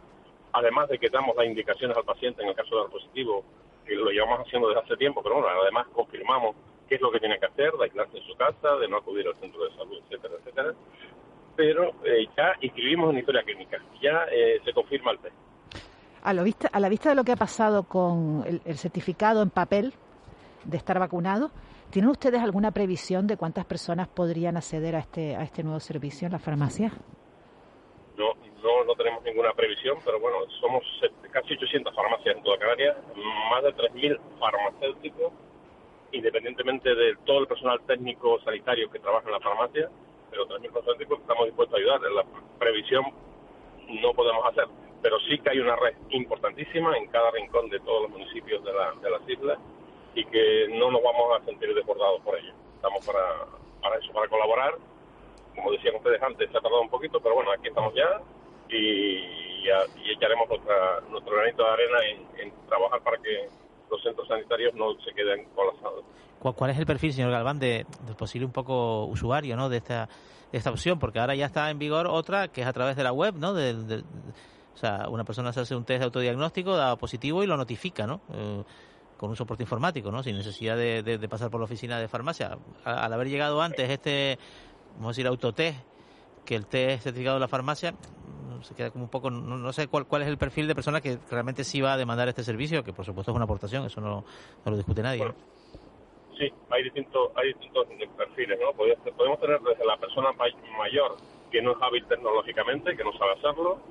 además de que damos las indicaciones al paciente en el caso de dar positivo, que lo llevamos haciendo desde hace tiempo, pero bueno, además confirmamos qué es lo que tiene que hacer, de aislarse en su casa, de no acudir al centro de salud, etcétera, etcétera. Pero eh, ya inscribimos en historia clínica, ya eh, se confirma el test. A, la vista de lo que ha pasado con el certificado en papel de estar vacunado, ¿tienen ustedes alguna previsión de cuántas personas podrían acceder a este, a este nuevo servicio en la farmacia? No, no, tenemos ninguna previsión, pero bueno, somos casi 800 farmacias en toda Canarias, más de 3.000 farmacéuticos, independientemente de todo el personal técnico sanitario que trabaja en la farmacia, pero 3.000 farmacéuticos estamos dispuestos a ayudar. La previsión no podemos hacer, pero sí que hay una red importantísima en cada rincón de todos los municipios de, la- de las islas y que no nos vamos a sentir desbordados por ello. Estamos para, para eso, para colaborar como decían ustedes antes, se ha tardado un poquito, pero bueno, aquí estamos ya y, ya- y echaremos nuestra, nuestro granito de arena en, en trabajar para que los centros sanitarios no se queden colapsados. ¿Cuál, es el perfil, señor Galván, de, del posible un poco usuario ¿no? de, esta, de esta opción? Porque ahora ya está en vigor otra que es a través de la web, ¿no? Del- del- o sea, una persona se hace un test de autodiagnóstico, da positivo y lo notifica, ¿no? Eh, con un soporte informático, ¿no? Sin necesidad de, de- pasar por la oficina de farmacia. Al haber llegado antes este, vamos a decir, autotest, que el test certificado de la farmacia, mm, se queda como un poco, no, sé cuál, cuál es el perfil de persona que realmente sí va a demandar este servicio, que por supuesto es una aportación, eso no, lo discute nadie. Sí, hay distintos, hay distintos perfiles, ¿no? Podemos, podemos tener desde la persona may- mayor que no es hábil tecnológicamente, que no sabe hacerlo,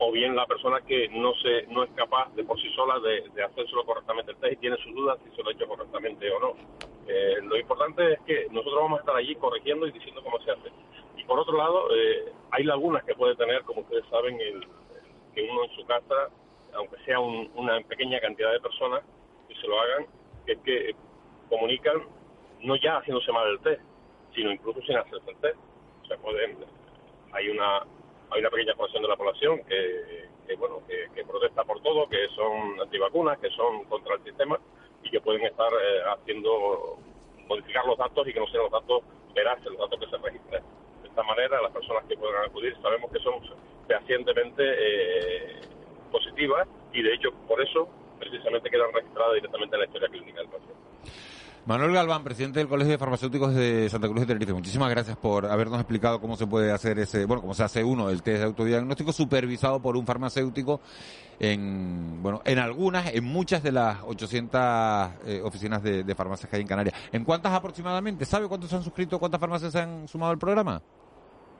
o bien la persona que no se no es capaz de por sí sola de, de hacérselo correctamente el test y tiene sus dudas si se lo ha hecho correctamente o no. Eh, lo importante es que nosotros vamos a estar allí corrigiendo y diciendo cómo se hace. Y por otro lado, eh, hay lagunas que puede tener, como ustedes saben, el, que uno en su casa, aunque sea un- una pequeña cantidad de personas que se lo hagan, que es que comunican no ya haciéndose mal el test, sino incluso sin hacerse el test. O sea, pueden, hay una hay una pequeña porción de la población que, bueno, que, protesta por todo, que son antivacunas, que son contra el sistema y que pueden estar eh, haciendo modificar los datos y que no sean los datos veraces, los datos que se registran. De esta manera, las personas que puedan acudir sabemos que son fehacientemente eh, positivas y de hecho por eso precisamente quedan registradas directamente en la historia clínica del paciente. Manuel Galván, presidente del Colegio de Farmacéuticos de Santa Cruz de Tenerife. Muchísimas gracias por habernos explicado cómo se puede hacer ese, bueno, cómo se hace uno, el test de autodiagnóstico supervisado por un farmacéutico en, bueno, en algunas, en muchas de las 800 eh, oficinas de, farmacias que hay en Canarias. ¿En cuántas aproximadamente? ¿Sabe cuántos se han suscrito, cuántas farmacias se han sumado al programa?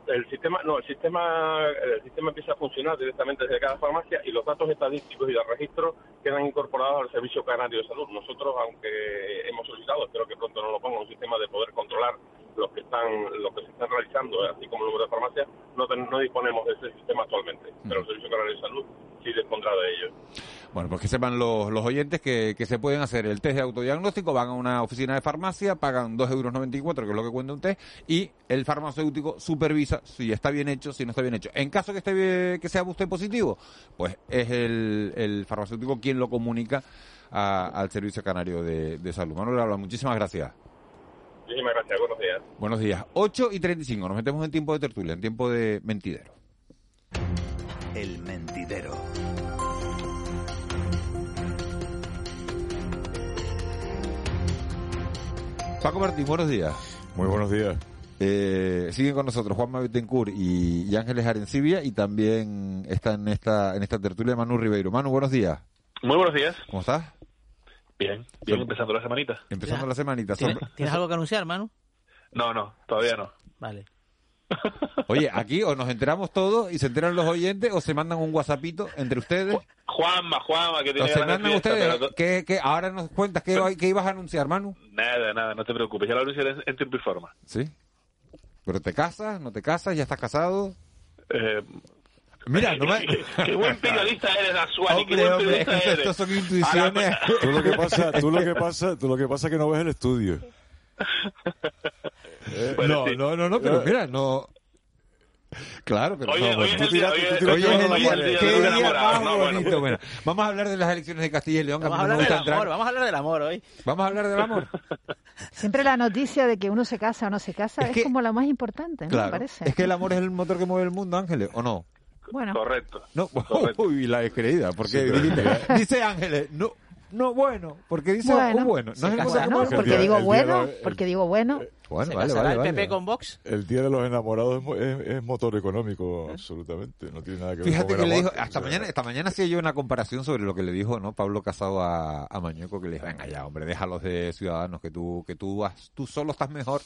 El sistema no el sistema el sistema empieza a funcionar directamente desde cada farmacia y los datos estadísticos y de registro quedan incorporados al servicio canario de salud. Nosotros aunque hemos solicitado espero que pronto nos lo ponga un sistema de poder controlar los que están los que se están realizando así como el número de farmacias no, no disponemos de ese sistema actualmente pero el servicio canario de salud sí dispondrá de ello bueno, pues que sepan los, los oyentes que, que, se pueden hacer el test de autodiagnóstico, van a una oficina de farmacia, pagan 2,94 euros, que es lo que cuenta un test, y el farmacéutico supervisa si está bien hecho, si no está bien hecho. En caso que, esté, que sea usted positivo, pues es el, el farmacéutico quien lo comunica al Servicio Canario de, de Salud. Manuel Alba, muchísimas gracias. Muchísimas gracias, buenos días. Buenos días. 8 y 35, nos metemos en tiempo de tertulia, en tiempo de mentidero. El mentidero. Paco Martín, buenos días. Muy buenos días. Eh, siguen con nosotros Juan Betancourt y, y, Ángeles Arencibia y también está en esta, en esta tertulia Manu Ribeiro. Manu, buenos días. Muy buenos días. ¿Cómo estás? Bien, bien, empezando la semanita. Empezando la semanita. ¿Tienes, algo que anunciar, Manu? No, no, todavía no. Vale. Oye, aquí o nos enteramos todos y se enteran los oyentes o se mandan un whatsappito entre ustedes. Juanma, Juanma, que tiene o se mandan ustedes. ¿Qué, ahora nos cuentas qué, qué, ibas a anunciar, Manu? Nada, nada, no te preocupes. Ya lo anunciaré en, tiempo y forma. ¿Sí? ¿Pero te casas? ¿No te casas? ¿Ya estás casado? Eh, Mira, no me... qué, buen periodista eres, Azuani, qué buen periodista hombre, eres. Estos son intuiciones. Tú lo que pasa, tú lo que pasa, tú lo que pasa es que no ves el estudio. Eh, no, no, no, no, pero mira, no. Claro, pero oye, no, qué día día más no, bueno. bonito. Bueno, vamos a hablar de las elecciones de Castilla y León. Vamos a hablar del amor, vamos a hablar del amor hoy. Vamos a hablar del amor. Siempre la noticia de que uno se casa o no se casa Es es, que- como la más importante, ¿no? Claro, Me parece. es que el amor es el motor que mueve el mundo, Ángeles, ¿o no? Bueno, Correcto. No, Correcto. uy, la descreída, porque Sí, dice Ángeles, no, no bueno, porque dice Bueno. bueno, no es mueve el porque digo bueno, no- el- porque digo bueno. Bueno, ¿Se vale, casará vale, el vale. PP con Vox? El día de los enamorados es, mo- es- es motor económico, absolutamente. No tiene nada que ver Fíjate con que le dijo, hasta O sea, mañana, esta mañana hacía yo una comparación sobre lo que le dijo, ¿no? Pablo Casado a, a Mañueco, que le dijo, venga ya, hombre, déjalos de ciudadanos, que tú, que tú, has- tú solo estás mejor,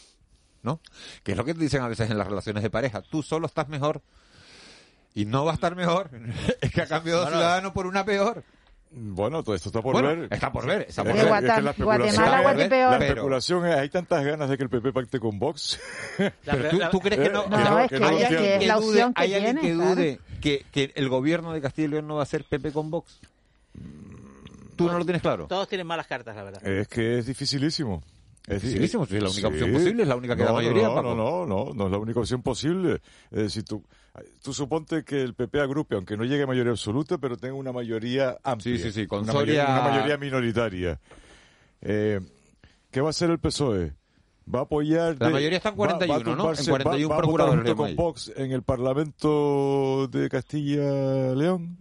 ¿no? Que es lo que te dicen a veces en las relaciones de pareja, tú solo estás mejor y no va a estar mejor, es que ha cambiado Bueno. ciudadano por una peor. Bueno, todo esto está por Bueno, ver. está por ver, está Es por ver. es que la especulación- Guatemala, ver, Guatepeor. La especulación es, hay tantas ganas de que el PP pacte con Vox. Pero tú, tú crees que no, No, que no- es que que, entiendo. que es la opción que hay alguien que dude que, que el gobierno de Castilla y León no va a ser PP con Vox. ¿Tú no lo tienes claro? Todos tienen malas cartas, la verdad. Es que es dificilísimo. Es si es la única Sí. opción posible, es la única que no, da mayoría, No, Paco. no, no, no, no es la única opción posible. Es decir, tú, tú suponte que el PP agrupe, aunque no llegue a mayoría absoluta, pero tenga una mayoría amplia. Sí, sí, sí, con una, Soria- mayoría, una mayoría minoritaria. Eh, ¿Qué va a hacer el PSOE? Va a apoyar... La de- mayoría está en va- va a 41, ¿no? En tumbarse- 41 va, va a votar procuradores junto con. Vox en el Parlamento de Castilla-León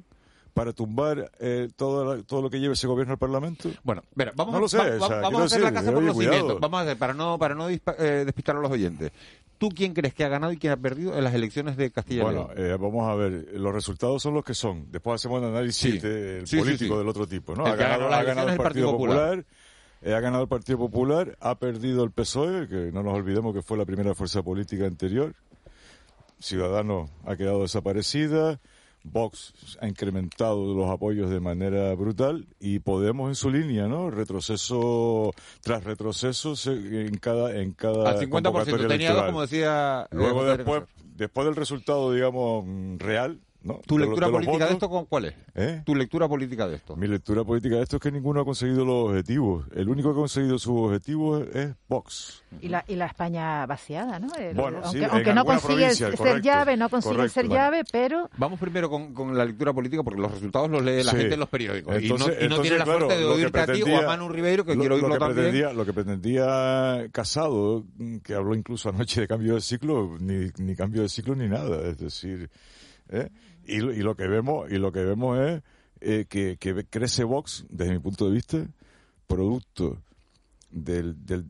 para tumbar eh, todo, la- todo lo que lleve ese gobierno al Parlamento. Bueno, mira, vamos, No a, lo sé, va- o va- sea, vamos a hacer la casa por los cimientos. Vamos a hacer, para no, para no dispa- eh, despistar a los oyentes. ¿Tú quién crees que ha ganado y quién ha perdido en las elecciones de Castilla y Bueno, León? eh, vamos a ver, los resultados son los que son. Después hacemos un análisis Sí. sí, político sí. del otro tipo, ¿no? El Ha ganado, ha ganado el Partido el Partido Popular, eh, ha ganado el Partido Popular, ha perdido el PSOE, que no nos olvidemos que fue la primera fuerza política anterior. Ciudadanos ha quedado desaparecida. Vox ha incrementado los apoyos de manera brutal y Podemos en su línea, ¿no? Retroceso tras retroceso en cada en cada Al 50%. convocatoria Tenía electoral. como decía... eh, Luego José después, después del resultado, digamos, mm, real, ¿Tu De lo- lectura de política de esto con- cuál es? ¿Eh? ¿Tu lectura política de esto? Mi lectura política de esto es que ninguno ha conseguido los objetivos. El único que ha conseguido sus objetivos es, es Vox. Y la, y la España vaciada, ¿no? El- Bueno, aunque sí, aunque no consigue ser correcto, llave, no consigue correcto, ser bueno. llave, pero Vamos primero con, con la lectura política porque los resultados los lee la Sí. gente en los periódicos y Entonces- no, y no entonces, tiene la claro, suerte de lo oírte a ti o a Manu Ribeiro, que lo- quiero lo oírlo que también. pretendía- Lo que pretendía Casado, que habló incluso anoche de cambio de ciclo, ni, ni cambio de ciclo ni nada. Es decir, ¿eh? y, lo- y lo que vemos y lo que vemos es eh, que, que crece Vox, desde mi punto de vista, producto del, del,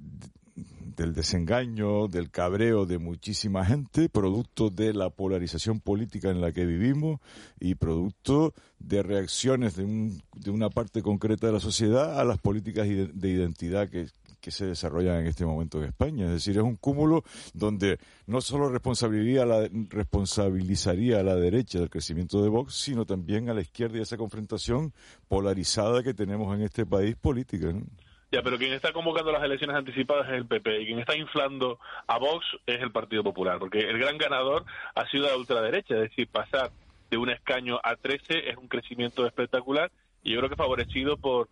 del desengaño, del cabreo de muchísima gente, producto de la polarización política en la que vivimos y producto de reacciones de, un, de una parte concreta de la sociedad a las políticas de identidad que, que se desarrollan en este momento en España. Es decir, es un cúmulo donde no solo responsabilizaría a la, responsabilizaría a la derecha del crecimiento de Vox, sino también a la izquierda y esa confrontación polarizada que tenemos en este país política. ¿no? Ya, pero quien está convocando las elecciones anticipadas es el PP y quien está inflando a Vox es el Partido Popular, porque el gran ganador ha sido la ultraderecha, es decir, pasar de un escaño a 13 es un crecimiento espectacular y yo creo que favorecido por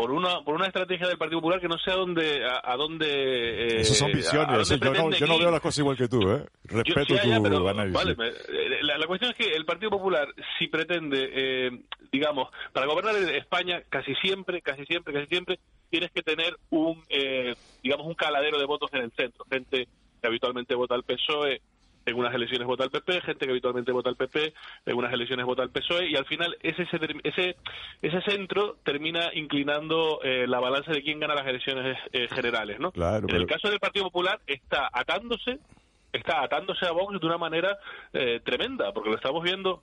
por una por una estrategia del Partido Popular que no sé a dónde a, a dónde eh, Esas son visiones. yo, no, yo no veo las cosas igual que tú, ¿eh? Yo- Respeto ya, ya, tu pero, análisis. vale, eh, la, la cuestión es que el Partido Popular, si pretende, eh, digamos, para gobernar España, casi siempre, casi siempre, casi siempre, tienes que tener un, eh, digamos, un caladero de votos en el centro. Gente que habitualmente vota al PSOE, en unas elecciones vota al PP, gente que habitualmente vota al PP, en unas elecciones vota al PSOE, y al final ese, ese, ese, centro termina inclinando eh, la balanza de quién gana las elecciones eh, generales, ¿no? Claro, en el caso del Partido Popular está atándose está atándose a Vox de una manera eh, tremenda, porque lo estamos viendo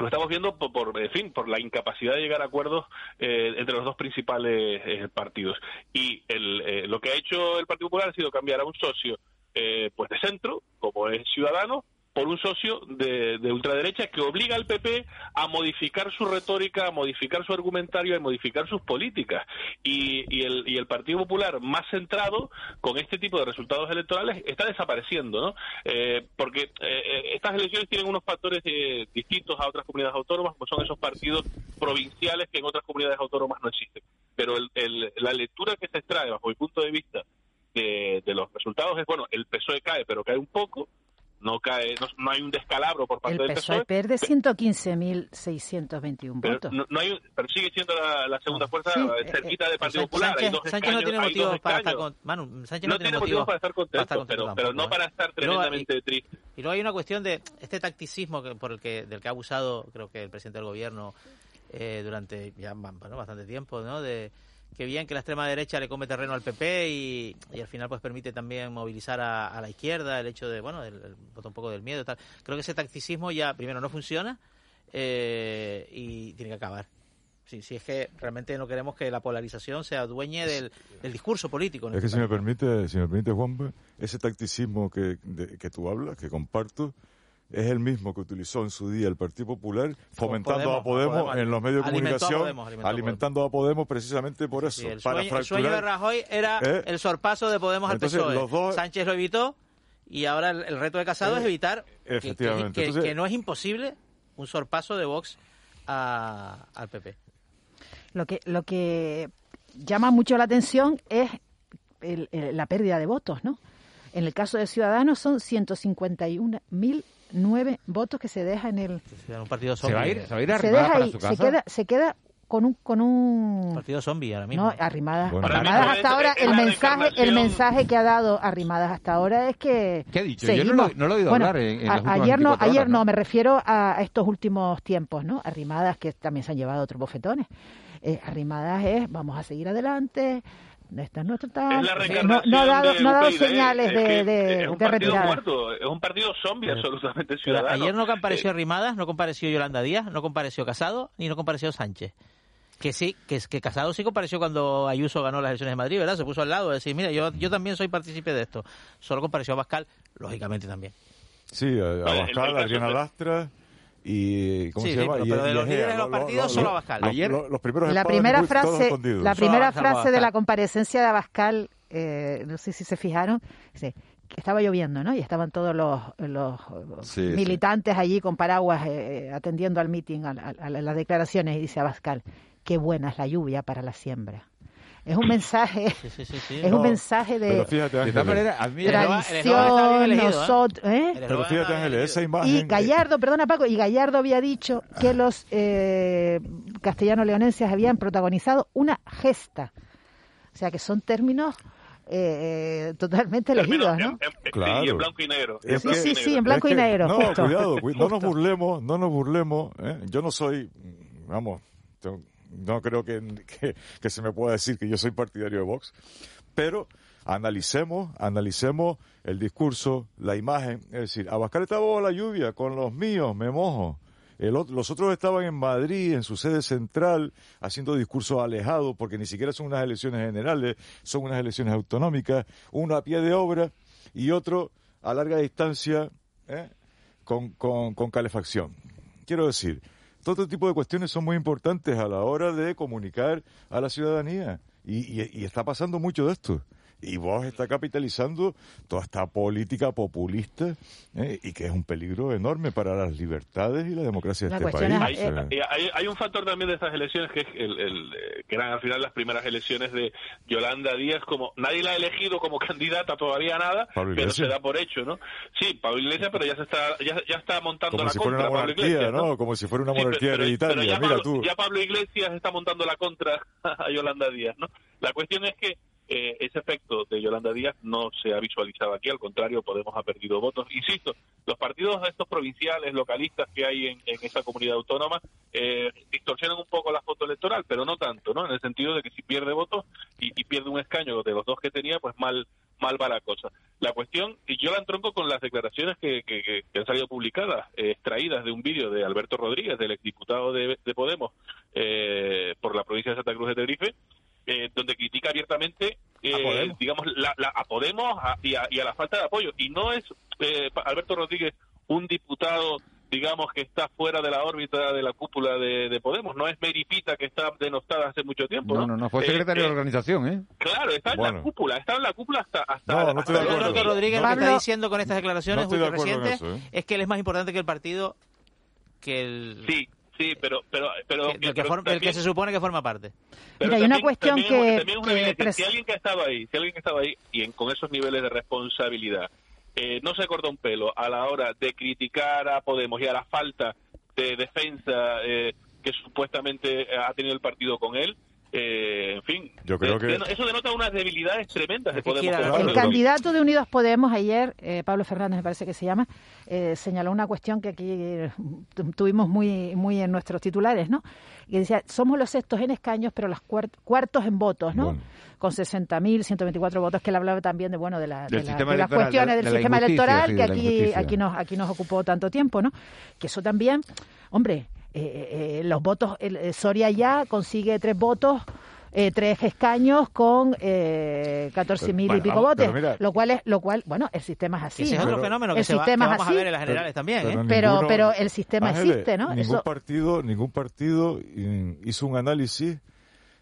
lo estamos viendo por, por, en fin, por la incapacidad de llegar a acuerdos eh, entre los dos principales eh, partidos. Y el, eh, lo que ha hecho el Partido Popular ha sido cambiar a un socio eh, pues de centro, como es Ciudadano, por un socio de, de ultraderecha que obliga al PP a modificar su retórica, a modificar su argumentario, a modificar sus políticas. Y, y el, y el Partido Popular, más centrado con este tipo de resultados electorales, está desapareciendo, ¿no? Eh, porque eh, eh, estas elecciones tienen unos factores eh, distintos a otras comunidades autónomas, como son esos partidos provinciales que en otras comunidades autónomas no existen. Pero el- la lectura que se extrae, bajo mi punto de vista, de, de los resultados es, bueno, el PSOE cae, pero cae un poco, no cae, no, no hay un descalabro por parte el del PSOE PSOE, pierde 115.621 pero votos. no, no hay, pero sigue siendo la, la segunda fuerza Sí, eh, eh, cerquita del Partido Sánchez, Popular. hay dos Sánchez no tiene motivos para estar con Manu, Sánchez no, no, tiene motivos para estar contento, contento pero, pero no para ¿eh? estar Y tremendamente triste. Y luego hay una cuestión de este tacticismo que, por el que del que ha abusado, creo que el presidente del gobierno eh, durante ya bueno, bastante tiempo, ¿no? De que bien que la extrema derecha le come terreno al PP y, y al final pues permite también movilizar a, la izquierda el hecho de bueno el, el un poco del miedo y tal. Creo que ese tacticismo ya primero no funciona eh, y tiene que acabar. Si, si es que realmente no queremos que la polarización se adueñe del, del discurso político. Es que si me permite, si me permite Juanpa, ese tacticismo que, de- que tú hablas, que comparto, es el mismo que utilizó en su día el Partido Popular, fomentando Podemos, a Podemos, a Podemos. en los medios de Alimentó a comunicación, Podemos, alimentó a alimentando a Podemos precisamente por eso, Sí, el, para sueño, el sueño de. Rajoy era ¿Eh? el sorpaso de Podemos Entonces, al PSOE. los dos- Sánchez lo evitó y ahora el, el reto de Casado Eh, es evitar que- que, efectivamente. que- Entonces- que no es imposible un sorpaso de Vox a- al PP. Lo que, lo que llama mucho la atención es el- el- la pérdida de votos, ¿no? En el caso de Ciudadanos son 151.009 votos que se deja en el... Un partido ¿Se va a ir, se va a ir se arrimada deja para ahí, su se casa? queda, se queda con un... Con un partido zombie ahora mismo. no, Arrimadas, Bueno. Arrimadas hasta es- ahora, es el mensaje, el mensaje que ha dado Arrimadas hasta ahora es que ¿Qué ha dicho? Yo no lo- seguimos. no lo he oído Bueno, hablar en- a- ayer no, 24 ayer horas, no, ¿no? me refiero a estos últimos tiempos, ¿no? Arrimadas que también se han llevado otros bofetones. Eh, arrimadas es, vamos a seguir adelante, esta. Es no, reencarnación no ha dado, de no ha dado señales es de, que de, es un de partido retirada. muerto, es un partido zombie absolutamente Pero ciudadano. ayer no compareció Eh, Arrimadas, no compareció Yolanda Díaz, no compareció Casado, ni no compareció Sánchez. Que sí, que, que Casado sí compareció cuando Ayuso ganó las elecciones de Madrid, ¿verdad? Se puso al lado de decir, mira, yo, yo también soy partícipe de esto. Solo compareció Abascal, lógicamente también. Sí, a- Abascal, Adriana Lastra y... ¿Cómo Sí, se sí, llama? pero- Y- pero de y los líderes de los lo- lo- partidos, lo- solo lo- Abascal. Ayer- los, los primeros La primera frase, la primera frase de la comparecencia de Abascal, eh, no sé si se fijaron, dice, estaba lloviendo, ¿no? Y estaban todos los, los militantes allí con paraguas eh, atendiendo al meeting, a, las declaraciones, y dice Abascal, qué buena es la lluvia para la siembra. Es un mensaje, es un mensaje de, tradición, nosotros, ¿eh? Pero fíjate, Ángeles, esa imagen... Y Gallardo, perdona Paco, y Gallardo había dicho que los eh, castellano-leonenses habían protagonizado una gesta. O sea que son términos eh, totalmente elegidos, ¿no? claro. Sí, en blanco y negro. sí, sí, sí, en blanco y negro. No, cuidado, no nos burlemos, no nos burlemos. ¿eh? Yo no soy, vamos, no creo que, que, se me pueda decir que yo soy partidario de Vox, pero analicemos, analicemos el discurso, la imagen, es decir, Abascal estaba bajo la lluvia, con los míos me mojo. los otros estaban en Madrid, en su sede central, haciendo discursos alejados, porque ni siquiera son unas elecciones generales, son unas elecciones autonómicas, uno a pie de obra y otro a larga distancia ¿eh? con, con calefacción. Quiero decir, todo este tipo de cuestiones son muy importantes a la hora de comunicar a la ciudadanía. Y, y, está pasando mucho de esto y vos está capitalizando toda esta política populista ¿eh? y que es un peligro enorme para las libertades y la democracia de este país. Hay, un factor también de estas elecciones que es el, que eran al final las primeras elecciones de Yolanda Díaz como nadie la ha elegido como candidata todavía nada pero se da por hecho no sí Pablo Iglesias pero ya se está ya, está montando como la si contra fuera una monarquía, ¿no? como si fuera una monarquía hereditaria ya, Mira Pablo, tú. ya Pablo Iglesias está montando la contra a Yolanda Díaz no la cuestión es que eh, ese efecto de Yolanda Díaz no se ha visualizado aquí, al contrario, Podemos ha perdido votos. Insisto, los partidos estos provinciales, localistas que hay en, esa comunidad autónoma eh, distorsionan un poco la foto electoral, pero no tanto, ¿no? En el sentido de que si pierde votos y, pierde un escaño de los dos que tenía, pues mal mal va la cosa. La cuestión, y yo la entronco con las declaraciones que, que, han salido publicadas, eh, extraídas de un vídeo de Alberto Rodríguez, del exdiputado de, de Podemos eh, por la provincia de Santa Cruz de Tenerife, eh, donde critica abiertamente, eh, digamos, la, a Podemos y, a, la falta de apoyo. Y no es eh, Alberto Rodríguez un diputado digamos que está fuera de la órbita de la cúpula de, Podemos, no es Meripita que está denostada hace mucho tiempo. No, no, no, fue secretario de organización, ¿eh? Claro, está en la cúpula, está en la cúpula hasta... hasta no, no estoy de Alberto Rodríguez lo que está diciendo con estas declaraciones muy recientes es que él es más importante que el partido que el... Sí, Sí, pero... pero, pero, el, que se supone que forma parte. Mira, hay una cuestión que... si alguien que ha estado ahí, si alguien que ha estado ahí y con esos niveles de responsabilidad eh, no se corta un pelo a la hora de criticar a Podemos y a la falta de defensa eh, que supuestamente ha tenido el partido con él, eh, en fin, Yo creo que... eso denota unas debilidades tremendas de Podemos. El candidato de Unidos Podemos ayer, eh, Pablo Fernández me parece que se llama, eh, señaló una cuestión que aquí tuvimos muy, muy en nuestros titulares, ¿no? Y decía, somos los sextos en escaños, pero los cuartos en votos, ¿no? Con 60.000, 124 votos, que él hablaba también de, bueno, de, la, de, las cuestiones del sistema electoral que aquí, aquí, nos, aquí nos ocupó tanto tiempo, ¿no? Que eso también, hombre eh, eh, los votos, el, Soria ya consigue tres votos. Eh, tres escaños con eh, 14 mil y pico votos, lo cual es, lo cual, bueno, el sistema es así. Ese es otro fenómeno que, el sistema vamos a ver en las generales también. Pero, pero, pero, el sistema existe, ¿no? Ningún partido, ningún partido hizo un análisis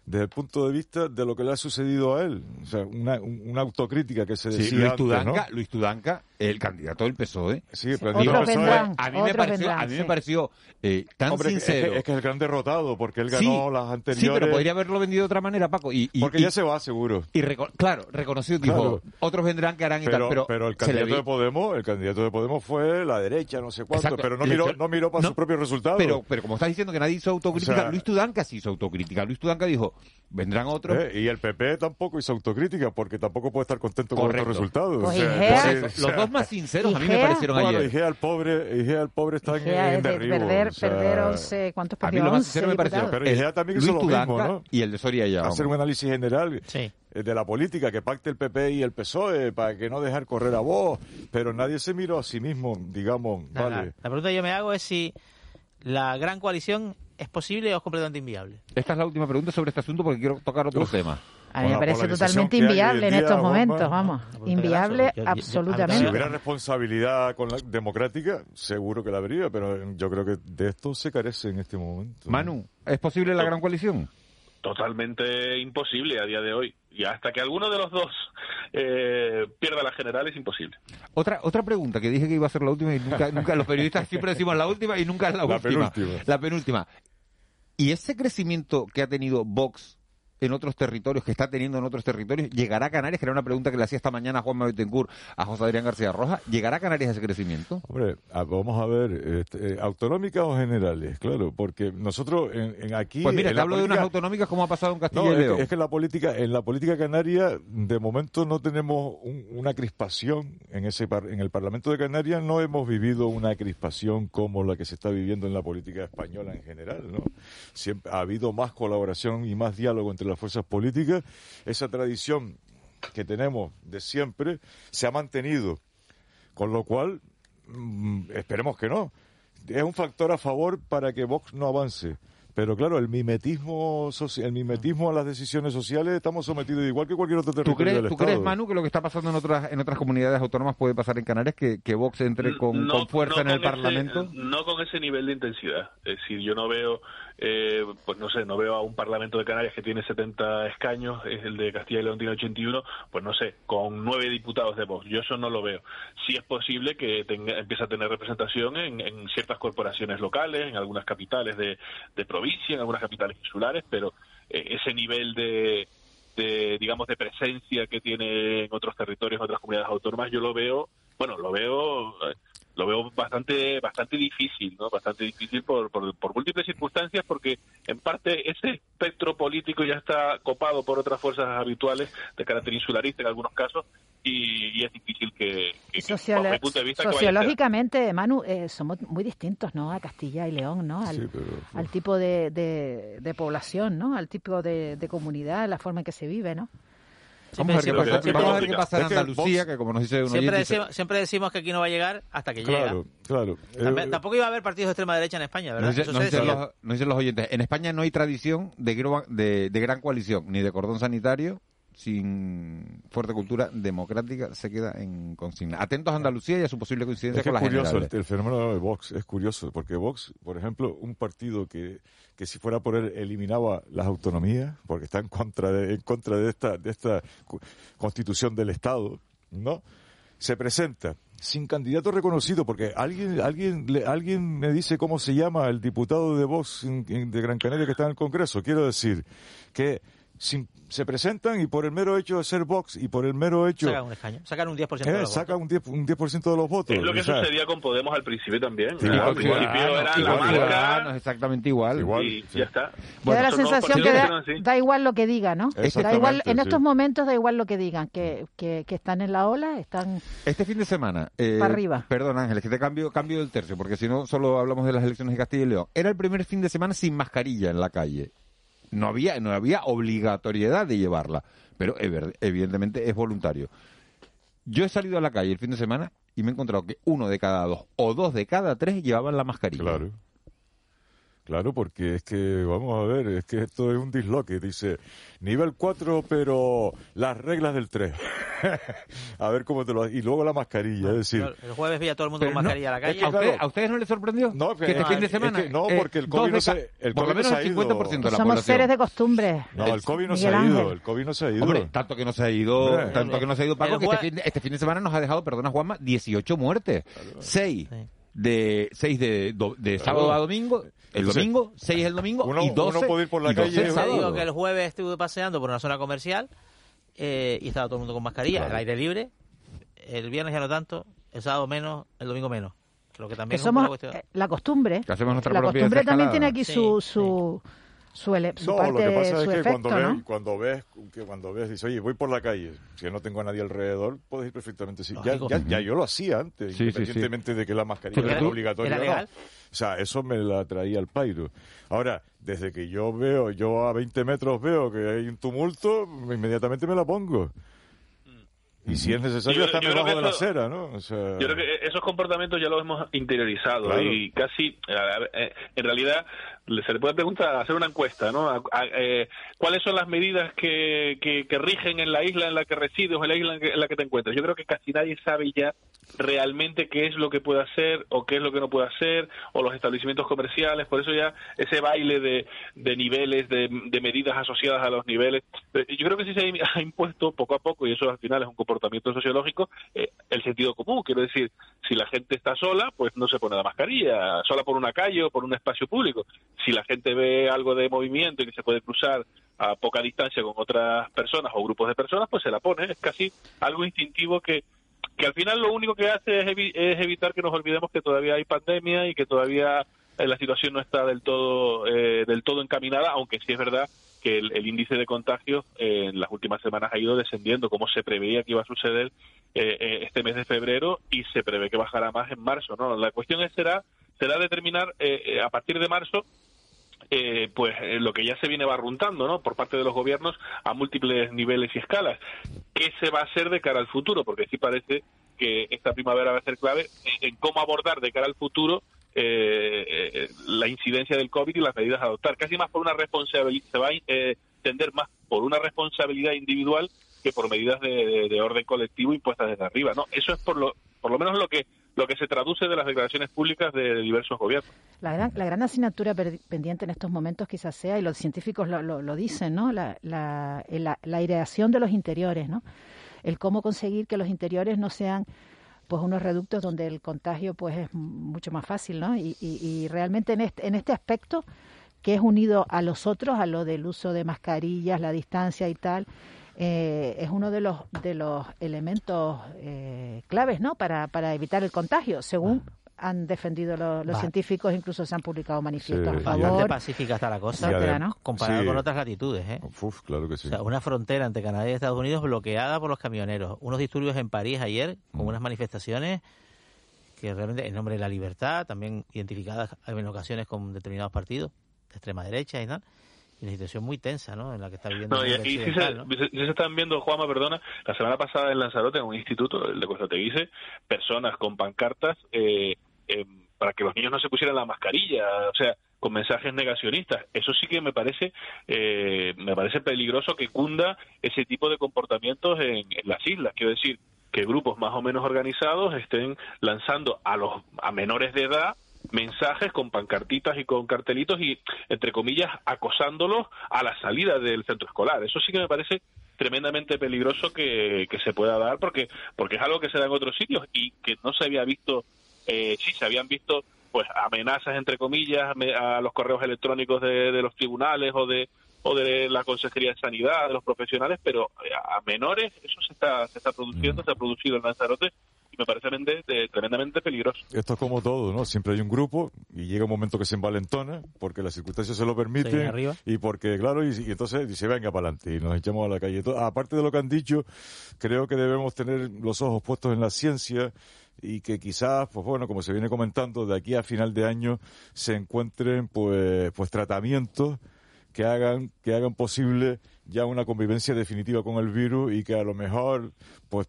desde el punto de vista de lo que le ha sucedido a él. O sea, una, una autocrítica que se decía Luis Tudanca, Luis Tudanca, el candidato del PSOE. Sí, pero PSOE, a mí me pareció, a mí me pareció eh, tan sincero. Es que, es, el gran derrotado, porque él ganó las anteriores. Sí, pero podría haberlo vendido de otra manera, Paco. Y, porque ya se va, seguro. Y claro, reconocido, dijo, otros vendrán que harán y pero, tal. Pero, el candidato de Podemos, el candidato de Podemos fue la derecha, no sé cuánto, pero no miró, no miró para sus propios resultados. Pero, pero como estás diciendo que nadie hizo autocrítica, Luis Tudanca sí hizo autocrítica. Luis Tudanca dijo, vendrán otros eh, y el PP tampoco hizo autocrítica porque tampoco puede estar contento con estos resultados. Pues los dos más sinceros a mí me parecieron bueno, ayer. al pobre, Igea al pobre está en, derribo. Perder, perder 11, ¿cuántos A mí lo más sincero me pareció. Pero Igea también hizo lo mismo, ¿no? Y el de Soria ya. Hacer un análisis general. Eh, de la política, que pacte el PP y el PSOE para que no dejar correr a vos, pero nadie se miró a sí mismo, digamos, vale. La pregunta que yo me hago es si la gran coalición es posible o es completamente inviable. Esta es la última pregunta sobre este asunto porque quiero tocar otro tema. A mí me parece totalmente inviable en, estos momentos, vamos. Inviable absolutamente. Si hubiera responsabilidad con la democrática, seguro que la habría, pero yo creo que de esto se carece en este momento. Manu, ¿es posible la gran coalición? Totalmente imposible a día de hoy. Y hasta que alguno de los dos eh, pierda la general es imposible. Otra otra pregunta que dije que iba a ser la última y nunca, nunca los periodistas siempre decimos la última y nunca es la, última. La penúltima. ¿Y ese crecimiento que ha tenido Vox en otros territorios, que está teniendo en otros territorios, ¿llegará a Canarias? Que era una pregunta que le hacía esta mañana a Juan Betancourt a José Adrián García Roja. ¿Llegará a Canarias ese crecimiento? Hombre, vamos a ver, este, eh, autonómicas o generales, claro, porque nosotros en, aquí... Pues mira, te hablo de unas autonómicas como ha pasado en Castilla y León. Es, que la política, en la política canaria, de momento no tenemos una crispación en, ese en el Parlamento de Canarias, no hemos vivido una crispación como la que se está viviendo en la política española en general, ¿no? Siempre ha habido más colaboración y más diálogo entre las fuerzas políticas, esa tradición que tenemos de siempre se ha mantenido. Con lo cual, mm, esperemos que no. Es un factor a favor para que Vox no avance. Pero claro, el mimetismo, el mimetismo a las decisiones sociales estamos sometidos igual que cualquier otro territorio ¿Tú crees, del ¿tú crees Manu, que lo que está pasando en otras en otras comunidades autónomas puede pasar en Canarias, que, que Vox entre con, fuerza en el Parlamento? No con ese nivel de intensidad. Es decir, yo no veo eh, pues no sé, no veo a un Parlamento de Canarias que tiene 70 escaños, es el de Castilla y León tiene 81, pues no sé, con nueve diputados de Vox. Yo eso no lo veo. Sí es posible que tenga, empiece a tener representación en, ciertas corporaciones locales, en algunas capitales de, provincia, en algunas capitales insulares, pero eh, ese nivel de, de, digamos, de presencia que tiene en otros territorios, en otras comunidades autónomas, yo lo veo, bueno, lo veo eh, lo veo bastante bastante difícil, ¿no? Bastante difícil por, por, múltiples circunstancias, porque en parte ese espectro político ya está copado por otras fuerzas habituales de carácter insularista en algunos casos y, es difícil que, sociológicamente, Manu, eh, somos muy distintos, ¿no? A Castilla y León, ¿no? Al, al tipo de, de, población, ¿no? Al tipo de, de comunidad, la forma en que se vive, ¿no? Vamos a ver qué pasa, en Andalucía, que como nos dice uno siempre, decimos, siempre decimos que aquí no va a llegar hasta que claro, Claro, eh, Tampoco iba a haber partidos de extrema derecha en España, ¿verdad? Nos, dicen, los, oyentes. En España no hay tradición de, de gran coalición, ni de cordón sanitario, sin fuerte cultura democrática se queda en consigna. Atentos a Andalucía y a su posible coincidencia con la curioso el, fenómeno de Vox, es curioso, porque Vox, por ejemplo, un partido que, que si fuera por él eliminaba las autonomías, porque está en contra de, en contra de esta, de esta constitución del Estado, ¿no? Se presenta sin candidato reconocido, porque alguien, alguien, alguien me dice cómo se llama el diputado de Vox de Gran Canaria que está en el Congreso. Quiero decir que se presentan y por el mero hecho de ser Vox y por el mero hecho... Sacan un escaño, sacan un 10% de los sacan un 10%, un 10 de los votos. Es lo que sucedía con Podemos al principio también. Sí, al principio era la marca... exactamente igual. igual y ya está. Bueno, da la sensación que da, igual lo que diga, ¿no? Da igual, en estos momentos da igual lo que digan, que, que, que, están en la ola, están... Este fin de semana... Eh, para arriba. Perdón, Ángeles, que te cambio, cambio del tercio, porque si no solo hablamos de las elecciones de Castilla y León. Era el primer fin de semana sin mascarilla en la calle no había, no había obligatoriedad de llevarla, pero evidentemente es voluntario. Yo he salido a la calle el fin de semana y me he encontrado que uno de cada dos o dos de cada tres llevaban la mascarilla. Claro. Claro, porque es que, vamos a ver, es que esto es un disloque. Dice, nivel 4, pero las reglas del 3. a ver cómo te lo... Y luego la mascarilla, es decir... El jueves vi a todo el mundo con mascarilla a la calle. ¿A, ustedes no les sorprendió? No, que este fin de semana... no, eh, porque el COVID no se, el Por lo menos el 50% de la Somos seres de costumbre. No, el COVID no se ha ido, el COVID no se ha ido. Hombre, tanto que no se ha ido, tanto que no se ha ido, Paco, que este fin, este fin de semana nos ha dejado, perdona Juanma, 18 muertes. 6 de 6 de, de sábado a domingo el domingo, 6 el domingo y 12 uno puede ir por la calle. El digo que el jueves estuve paseando por una zona comercial eh, y estaba todo el mundo con mascarilla, al aire libre. El viernes ya no tanto, el sábado menos, el domingo menos. Lo que también somos eh, la costumbre. la costumbre también tiene aquí su, su, su no, lo que pasa es que cuando, ves, cuando ves que cuando ves dices oye voy por la calle si no tengo a nadie alrededor puedes ir perfectamente sí. ya, ya, ya, yo lo hacía antes independientemente de que la mascarilla era, obligatoria o sea eso me la traía al pairo ahora desde que yo veo yo a 20 metros veo que hay un tumulto inmediatamente me la pongo y si es necesario, está debajo de la acera, ¿no? Yo creo que esos comportamientos ya los hemos interiorizado y casi, eh, en realidad, se le puede preguntar, hacer una encuesta, ¿no? Eh, ¿Cuáles son las medidas que, que, rigen en la isla en la que resides o en la isla en la que te encuentras? Yo creo que casi nadie sabe ya realmente qué es lo que puede hacer o qué es lo que no puede hacer, o los establecimientos comerciales, por eso ya ese baile de, de niveles, de, medidas asociadas a los niveles, yo creo que sí se ha impuesto poco a poco, y eso al final es un comportamiento sociológico, eh, el sentido común, quiero decir, si la gente está sola, pues no se pone la mascarilla, sola por una calle o por un espacio público, si la gente ve algo de movimiento y que se puede cruzar a poca distancia con otras personas o grupos de personas, pues se la pone, es casi algo instintivo que que al final lo único que hace es, evitar que nos olvidemos que todavía hay pandemia y que todavía eh, la situación no está del todo eh, del todo encaminada, aunque sí es verdad que el, índice de contagios eh, en las últimas semanas ha ido descendiendo, como se preveía que iba a suceder este mes de febrero y se prevé que bajará más en marzo. ¿no? La cuestión es, será será determinar a partir de marzo eh, pues eh, lo que ya se viene barruntando ¿no? por parte de los gobiernos a múltiples niveles y escalas. ¿Qué se va a hacer de cara al futuro? Porque sí parece que esta primavera va a ser clave en, cómo abordar de cara al futuro eh, la incidencia del COVID y las medidas a adoptar. Casi más por una responsabilidad, se va a entender más por una responsabilidad individual que por medidas de, de, orden colectivo impuestas desde arriba. ¿no? Eso es por lo, por lo menos lo que lo que se traduce de las declaraciones públicas de, diversos gobiernos. La gran, la gran asignatura pendiente en estos momentos quizás sea, y los científicos lo, lo, dicen, ¿no? La, la, la, aireación de los interiores, ¿no? El cómo conseguir que los interiores no sean pues unos reductos donde el contagio pues es mucho más fácil, ¿no? Y, y, realmente en este, en este aspecto que es unido a los otros, a lo del uso de mascarillas, la distancia y tal, eh, es uno de los de los elementos eh, claves ¿no? para, para evitar el contagio, según han defendido los, científicos, incluso se han publicado manifiestos a favor. pacífica está la cosa, ¿no? comparado con otras latitudes. ¿eh? claro que sí. O sea, una frontera entre Canadá y Estados Unidos bloqueada por los camioneros. Unos disturbios en París ayer, con mm. unas manifestaciones que realmente en nombre de la libertad, también identificadas en ocasiones con determinados partidos de extrema derecha y tal y una situación muy tensa, ¿no? En la que está viviendo. No, y aquí sí se, están viendo, Juanma, perdona, la semana pasada en Lanzarote, en un instituto, el de Costa Teguise, personas con pancartas eh, eh, para que los niños no se pusieran la mascarilla, o sea, con mensajes negacionistas. Eso sí que me parece, eh, me parece peligroso que cunda ese tipo de comportamientos en, en las islas. Quiero decir, que grupos más o menos organizados estén lanzando a los a menores de edad mensajes con pancartitas y con cartelitos y, entre comillas, acosándolos a la salida del centro escolar. Eso sí que me parece tremendamente peligroso que, se pueda dar porque, porque es algo que se da en otros sitios y que no se había visto, eh, sí, se habían visto pues amenazas, entre comillas, a los correos electrónicos de, los tribunales o de o de la Consejería de Sanidad, de los profesionales, pero a menores eso se está, se está produciendo, mm. se ha producido en Lanzarote me parece tremendamente peligroso. Esto es como todo, ¿no? Siempre hay un grupo y llega un momento que se envalentona porque las circunstancias se lo permiten y porque, claro, y, entonces dice, venga para adelante y nos echamos a la calle. aparte de lo que han dicho, creo que debemos tener los ojos puestos en la ciencia y que quizás, pues bueno, como se viene comentando, de aquí a final de año se encuentren pues, pues tratamientos que hagan, que hagan posible ya una convivencia definitiva con el virus y que a lo mejor pues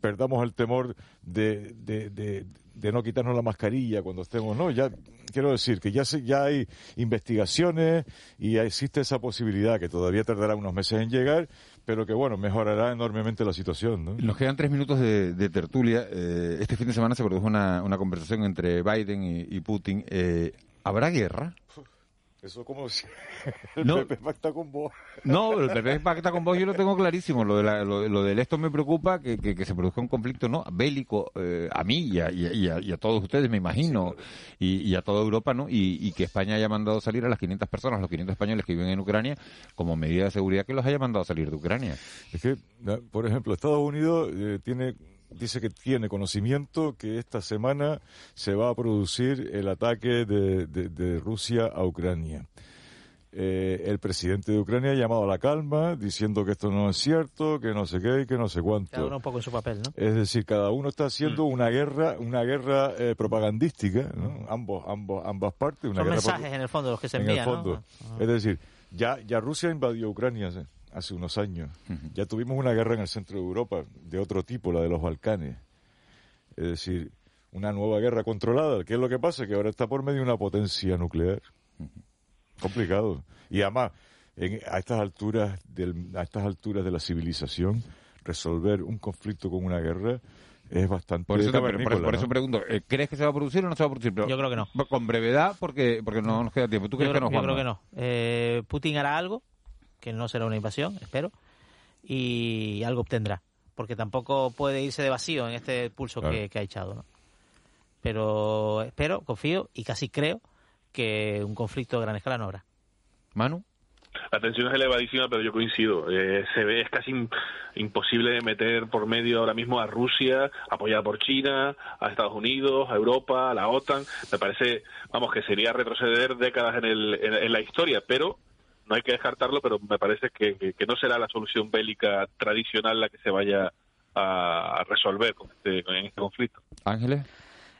perdamos el temor de, de, no quitarnos la mascarilla cuando estemos, ¿no? Ya quiero decir que ya ya hay investigaciones y existe esa posibilidad que todavía tardará unos meses en llegar, pero que bueno, mejorará enormemente la situación, ¿no? Nos quedan tres minutos de, tertulia. Eh, este fin de semana se produjo una, una conversación entre Biden y, Putin. Eh, ¿Habrá guerra? Eso como si el no, PP pacta con vos. No, el PP pacta con vos yo lo tengo clarísimo. Lo, de lo, del esto me preocupa, que, que, se produzca un conflicto no bélico eh, a mí y a, y, a, todos ustedes, me imagino, y, a toda Europa, ¿no? Y, que España haya mandado salir a las 500 personas, los 500 españoles que viven en Ucrania, como medida de seguridad que los haya mandado salir de Ucrania. Es que, por ejemplo, Estados Unidos eh, tiene dice que tiene conocimiento que esta semana se va a producir el ataque de, Rusia a Ucrania. Eh, el presidente de Ucrania ha llamado a la calma, diciendo que esto no es cierto, que no sé qué y que no sé cuánto. Cada uno un poco en su papel, ¿no? Es decir, cada uno está haciendo mm. una guerra, una guerra eh, propagandística, ¿no? Ambos, ambos, ambas partes. Una Son mensajes en el fondo los que se envían, ah. Es decir, ya, ya Rusia invadió Ucrania, ¿sí? Hace unos años. Ya tuvimos una guerra en el centro de Europa de otro tipo, la de los Balcanes. Es decir, una nueva guerra controlada. ¿Qué es lo que pasa? Que ahora está por medio de una potencia nuclear. Complicado. Y además, a estas alturas del, a estas alturas de la civilización, resolver un conflicto con una guerra es bastante por eso, por, eso pregunto eh, ¿crees que se va a producir o no se va a producir? yo creo que no con brevedad porque porque no nos queda tiempo ¿tú crees que no yo creo que no eh, Putin hará algo que no será una invasión espero y algo obtendrá porque tampoco puede irse de vacío en este pulso que, ha echado ¿no? pero espero confío y casi creo que un conflicto de gran escala no habrá Manu la tensión es elevadísima, pero yo coincido. Eh, se ve, es casi imposible meter por medio ahora mismo a Rusia, apoyada por China, a Estados Unidos, a Europa, a la OTAN. Me parece, vamos, que sería retroceder décadas en, el, en, la historia, pero no hay que descartarlo, pero me parece que, no será la solución bélica tradicional la que se vaya a resolver con este, con este conflicto. Ángeles.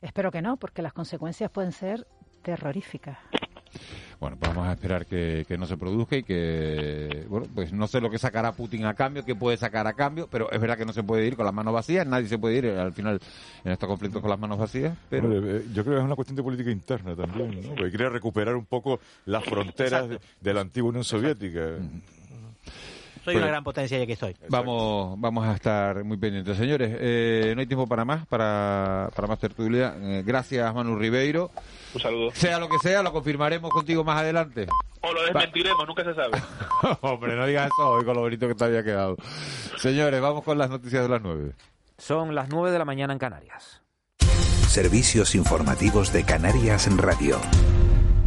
Espero que no, porque las consecuencias pueden ser terroríficas. Bueno, pues vamos a esperar que, no se produzca y que, bueno, pues no sé lo que sacará Putin a cambio, qué puede sacar a cambio, pero es verdad que no se puede ir con las manos vacías, nadie se puede ir al final en estos conflictos con las manos vacías. Pero... Eh, yo creo que es una cuestión de política interna también, ¿no? Porque quiere recuperar un poco las fronteras de, la antigua Unión Soviética. Soy una pues gran potencia y aquí estoy. Vamos, vamos a estar muy pendientes. Señores, eh, no hay tiempo para más, para, para más tertulia. Eh, gracias, Manu Ribeiro. Un saludo. Sea lo que sea, lo confirmaremos contigo más adelante. O lo desmentiremos, nunca se sabe. Hombre, no digas eso hoy con lo bonito que te había quedado. Señores, vamos con las noticias de las nueve. Son las nueve de la mañana en Canarias. Servicios informativos de Canarias en Radio.